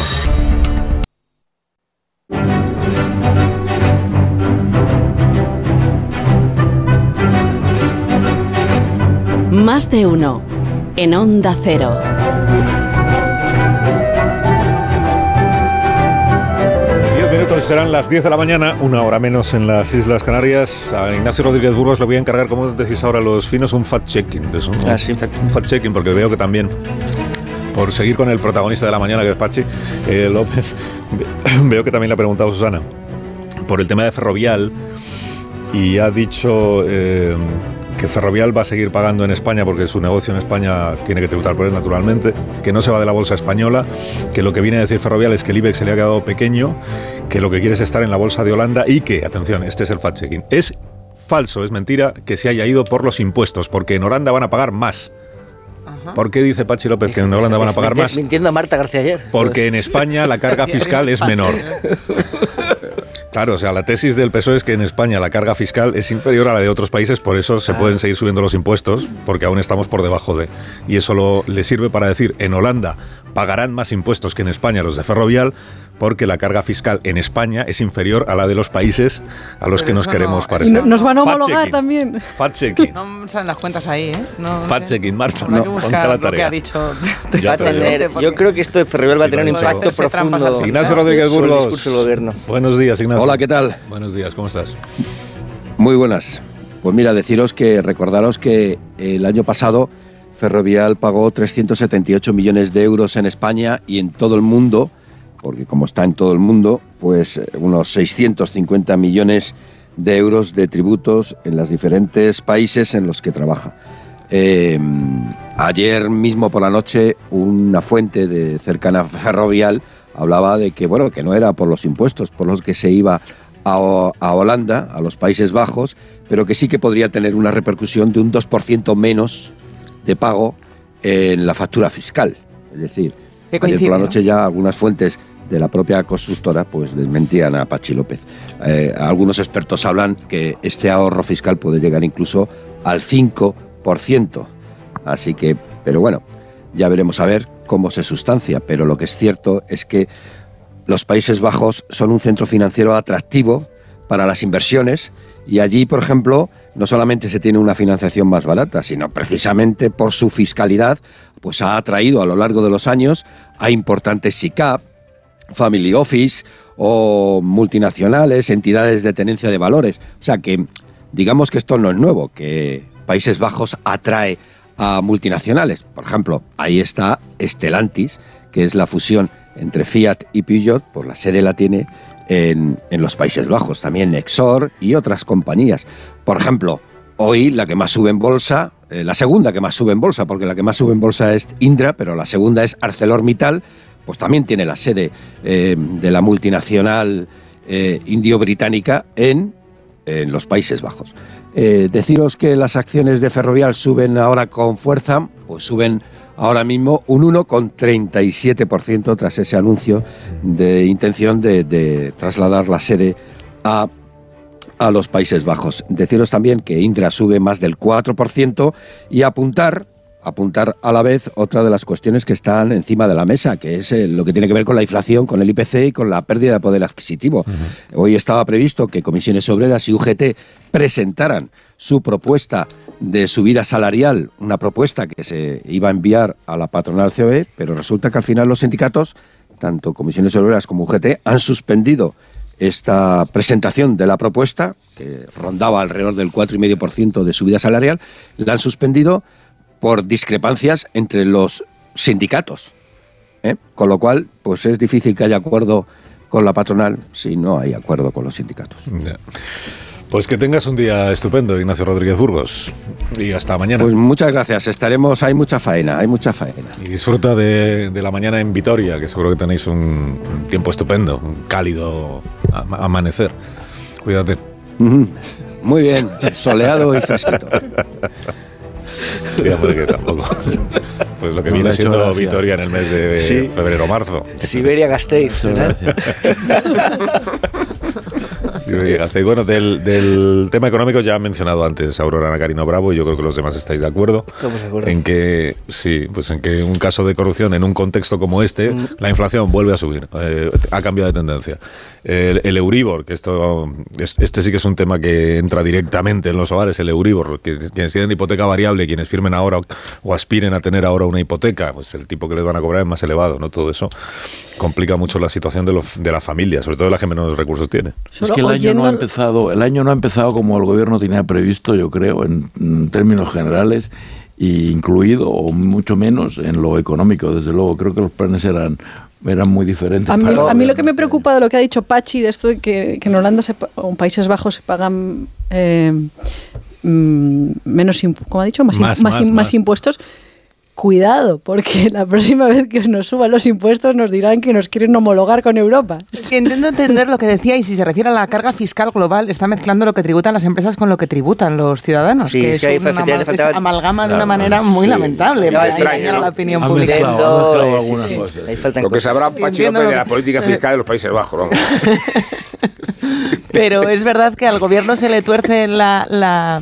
Más de uno en Onda Cero. Diez minutos serán las 10 de la mañana, una hora menos en las Islas Canarias. A Ignacio Rodríguez Burgos le voy a encargar, como decís ahora los finos, un fact-checking. Ah, sí. Un fact-checking, porque veo que también por seguir con el protagonista de la mañana, que es Pachi eh, López, veo que también le ha preguntado Susana por el tema de Ferrovial y ha dicho eh, que Ferrovial va a seguir pagando en España porque su negocio en España tiene que tributar por él naturalmente, que no se va de la bolsa española, que lo que viene a decir Ferrovial es que el IBEX se le ha quedado pequeño, que lo que quiere es estar en la bolsa de Holanda y que, atención, este es el fact-checking, es falso, es mentira que se haya ido por los impuestos, porque en Holanda van a pagar más. ¿Por qué dice Pachi López que en Holanda van a pagar más? mintiendo a Marta García ayer. Porque en España la carga fiscal es menor. Claro, o sea, la tesis del PSOE es que en España la carga fiscal es inferior a la de otros países, por eso se pueden seguir subiendo los impuestos, porque aún estamos por debajo de. Y eso lo, le sirve para decir, en Holanda pagarán más impuestos que en España los de Ferrovial, porque la carga fiscal en España es inferior a la de los países a los que nos queremos parecer. Y nos van a homologar también. Fact checking. No salen las cuentas ahí, ¿eh? Fact checking, Marta, no, ponte la tarea. ha dicho yo creo que esto de Ferrovial va a tener un impacto profundo. Ignacio Rodríguez Burgos. Buenos días, Ignacio. Hola, ¿qué tal? Buenos días, ¿cómo estás? Muy buenas. Pues mira, deciros que recordaros que el año pasado Ferrovial pagó 378 millones de euros en España y en todo el mundo porque como está en todo el mundo, pues eh, unos 650 millones de euros de tributos en los diferentes países en los que trabaja. Eh, ayer mismo por la noche una fuente de cercana ferrovial hablaba de que bueno que no era por los impuestos por los que se iba a, a Holanda, a los Países Bajos, pero que sí que podría tener una repercusión de un 2% menos de pago en la factura fiscal. Es decir, ayer por la noche ya algunas fuentes de la propia constructora, pues desmentían a Pachi López. Eh, algunos expertos hablan que este ahorro fiscal puede llegar incluso al 5%. Así que, pero bueno, ya veremos a ver cómo se sustancia. Pero lo que es cierto es que los Países Bajos son un centro financiero atractivo para las inversiones y allí, por ejemplo, no solamente se tiene una financiación más barata, sino precisamente por su fiscalidad, pues ha atraído a lo largo de los años a importantes SICAP, family office o multinacionales, entidades de tenencia de valores. O sea que digamos que esto no es nuevo, que Países Bajos atrae a multinacionales. Por ejemplo, ahí está Stellantis, que es la fusión entre Fiat y Peugeot, pues la sede la tiene en, en los Países Bajos, también Nexor y otras compañías. Por ejemplo, hoy la que más sube en bolsa eh, la segunda que más sube en bolsa, porque la que más sube en bolsa es Indra, pero la segunda es ArcelorMittal, pues también tiene la sede eh, de la multinacional eh, indio-británica en, en, los Países Bajos. deciros que las acciones de Ferrovial suben ahora con fuerza, pues suben ahora mismo un 1,37% tras ese anuncio de intención de, trasladar la sede a, a, los Países Bajos. Deciros también que Indra sube más del 4% y apuntar apuntar a la vez otra de las cuestiones que están encima de la mesa, que es eh, lo que tiene que ver con la inflación, con el IPC y con la pérdida de poder adquisitivo. Hoy estaba previsto que Comisiones Obreras y UGT presentaran su propuesta de subida salarial, una propuesta que se iba a enviar a la patronal COE, pero resulta que al final los sindicatos, tanto comisiones obreras como UGT, han suspendido esta presentación de la propuesta, que rondaba alrededor del 4,5% de subida salarial, la han suspendido por discrepancias entre los sindicatos. ¿eh? Con lo cual, pues es difícil que haya acuerdo con la patronal si no hay acuerdo con los sindicatos. Pues que tengas un día estupendo, Ignacio Rodríguez Burgos. Y hasta mañana. Pues muchas gracias. Estaremos, hay mucha faena, hay mucha faena. Y disfruta de, la mañana en Vitoria, que seguro que tenéis un, tiempo estupendo, un cálido amanecer. Cuídate. Muy bien, soleado y fresquito. Sí, que tampoco. Pues lo que viene siendo Vitoria en el mes de febrero-marzo. Siberia Gasteiz. Y bueno, del, tema económico ya ha mencionado antes Aurora Nacarino Bravo y yo creo que los demás estáis de acuerdo. En que, sí, pues en que un caso de corrupción en un contexto como este, mm. la inflación vuelve a subir, eh, ha cambiado de tendencia. El, Euribor, que esto, este sí que es un tema que entra directamente en los hogares, el Euribor, que, quienes tienen hipoteca variable, quienes firmen ahora o aspiren a tener ahora una hipoteca, pues el tipo que les van a cobrar es más elevado, ¿no? Todo eso complica mucho la situación de, los, de la familia, sobre todo de la que menos recursos tiene. Es que año no ha empezado, el año no ha empezado como el gobierno tenía previsto, yo creo, en, términos generales, incluido o mucho menos en lo económico. Desde luego, creo que los planes eran eran muy diferentes. A mí, lo que me preocupa de lo que ha dicho Pachi, de esto de que, en Holanda o en Países Bajos se pagan eh, mm, menos, ¿cómo ha dicho? más, más impuestos cuidado, porque la próxima vez que nos suban los impuestos nos dirán que nos quieren homologar con Europa. Sí, intento entender lo que decía y si se refiere a la carga fiscal global, está mezclando lo que tributan las empresas con lo que tributan los ciudadanos, sí, que es, que una amalgama de una manera muy lamentable para la opinión pública. lo que sabrá Pachi López de la política fiscal de los Países Bajos. Pero es verdad que al gobierno se le tuerce la, la,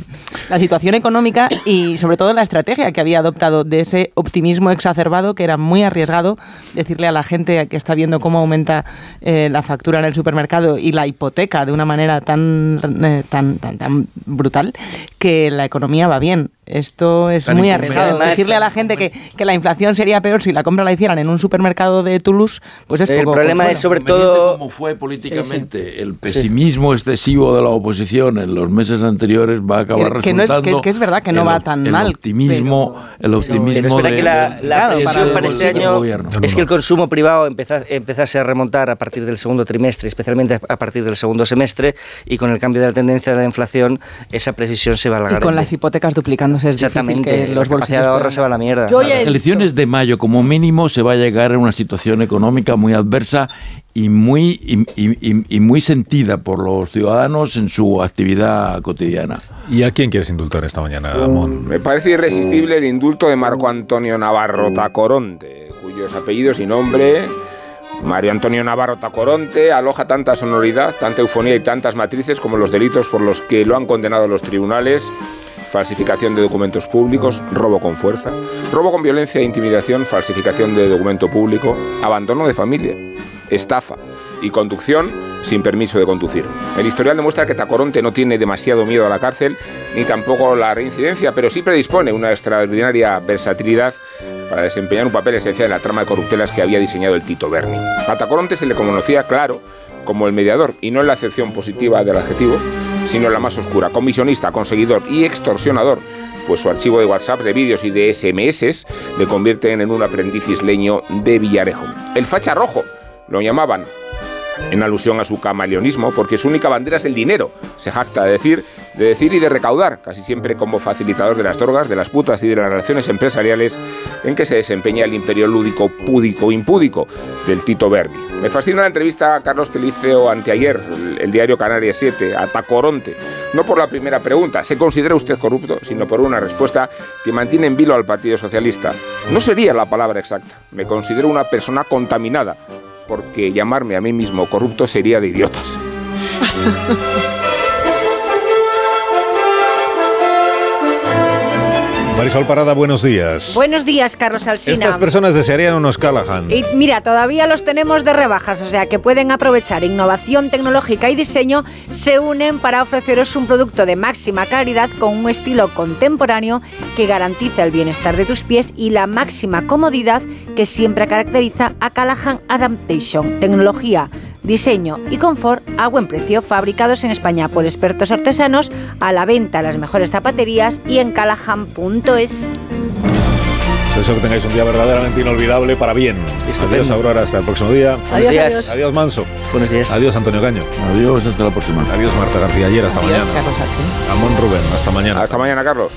la situación económica y sobre todo la estrategia que había adoptado de ese optimismo exacerbado que era muy arriesgado decirle a la gente que está viendo cómo aumenta eh, la factura en el supermercado y la hipoteca de una manera tan, eh, tan, tan, tan brutal que la economía va bien. Esto es muy arriesgado. Decirle a la gente que, que, la inflación sería peor si la compra la hicieran en un supermercado de Toulouse, pues es El problema es sobre todo... Como fue políticamente el pesimismo excesivo de la oposición en los meses anteriores va a acabar que, resultando... No es, que, es, verdad que no va tan mal. Optimismo, el optimismo de, que la, la para, este año es que el consumo privado empezase a remontar a partir del segundo trimestre, especialmente a partir del segundo semestre, y con el cambio de la tendencia de la inflación, esa precisión se va a alargar. Y con las hipotecas duplicando Exactamente, los bolsillos de ahorro se va a la mierda. Las elecciones de mayo, como mínimo, se va a llegar a una situación económica muy adversa y muy, y, muy sentida por los ciudadanos en su actividad cotidiana. ¿Y a quién quieres indultar esta mañana, Amón? Me parece irresistible el indulto de Marco Antonio Navarro Tacoronte, cuyos apellidos y nombre Mario Antonio Navarro Tacoronte aloja tanta sonoridad, tanta eufonía y tantas matrices como los delitos por los que lo han condenado los tribunales falsificación de documentos públicos, robo con fuerza, robo con violencia e intimidación, falsificación de documento público, abandono de familia, estafa y conducción sin permiso de conducir. El historial demuestra que Tacoronte no tiene demasiado miedo a la cárcel ni tampoco la reincidencia, pero sí predispone una extraordinaria versatilidad para desempeñar un papel esencial en la trama de corruptelas que había diseñado el Tito Berni. A Tacoronte se le conocía, claro, como el mediador, y no en la acepción positiva del adjetivo, sino la más oscura, comisionista, conseguidor y extorsionador, pues su archivo de WhatsApp, de vídeos y de SMS le convierten en un aprendiz isleño de Villarejo. El facha rojo, lo llamaban, en alusión a su camaleonismo, porque su única bandera es el dinero. Se jacta de decir de decir y de recaudar, casi siempre como facilitador de las drogas, de las putas y de las relaciones empresariales en que se desempeña el imperio lúdico, púdico, impúdico del Tito Berni. Me fascina la entrevista a Carlos que le hizo anteayer, el, el diario Canarias 7, a Tacoronte. No por la primera pregunta, ¿se considera usted corrupto? Sino por una respuesta que mantiene en vilo al Partido Socialista. No sería la palabra exacta. Me considero una persona contaminada, porque llamarme a mí mismo corrupto sería de idiotas. Marisol Parada, buenos días. Buenos días, Carlos Alsina. Estas personas desearían unos Callahan. Y mira, todavía los tenemos de rebajas, o sea que pueden aprovechar innovación tecnológica y diseño, se unen para ofreceros un producto de máxima calidad con un estilo contemporáneo que garantiza el bienestar de tus pies y la máxima comodidad que siempre caracteriza a Callahan Adaptation. Tecnología diseño y confort a buen precio, fabricados en España por expertos artesanos, a la venta en las mejores zapaterías y en callahan.es. Deseo que tengáis un día verdaderamente inolvidable para bien. Adiós, Aurora, hasta el próximo día. Adiós, adiós. Adiós, Manso. Buenos días. Adiós, Antonio Caño. Adiós, hasta la próxima. Adiós, Marta García Ayer, hasta Adiós, mañana. Carlos Alsina. Amón Rubén, hasta mañana. Hasta mañana, Carlos.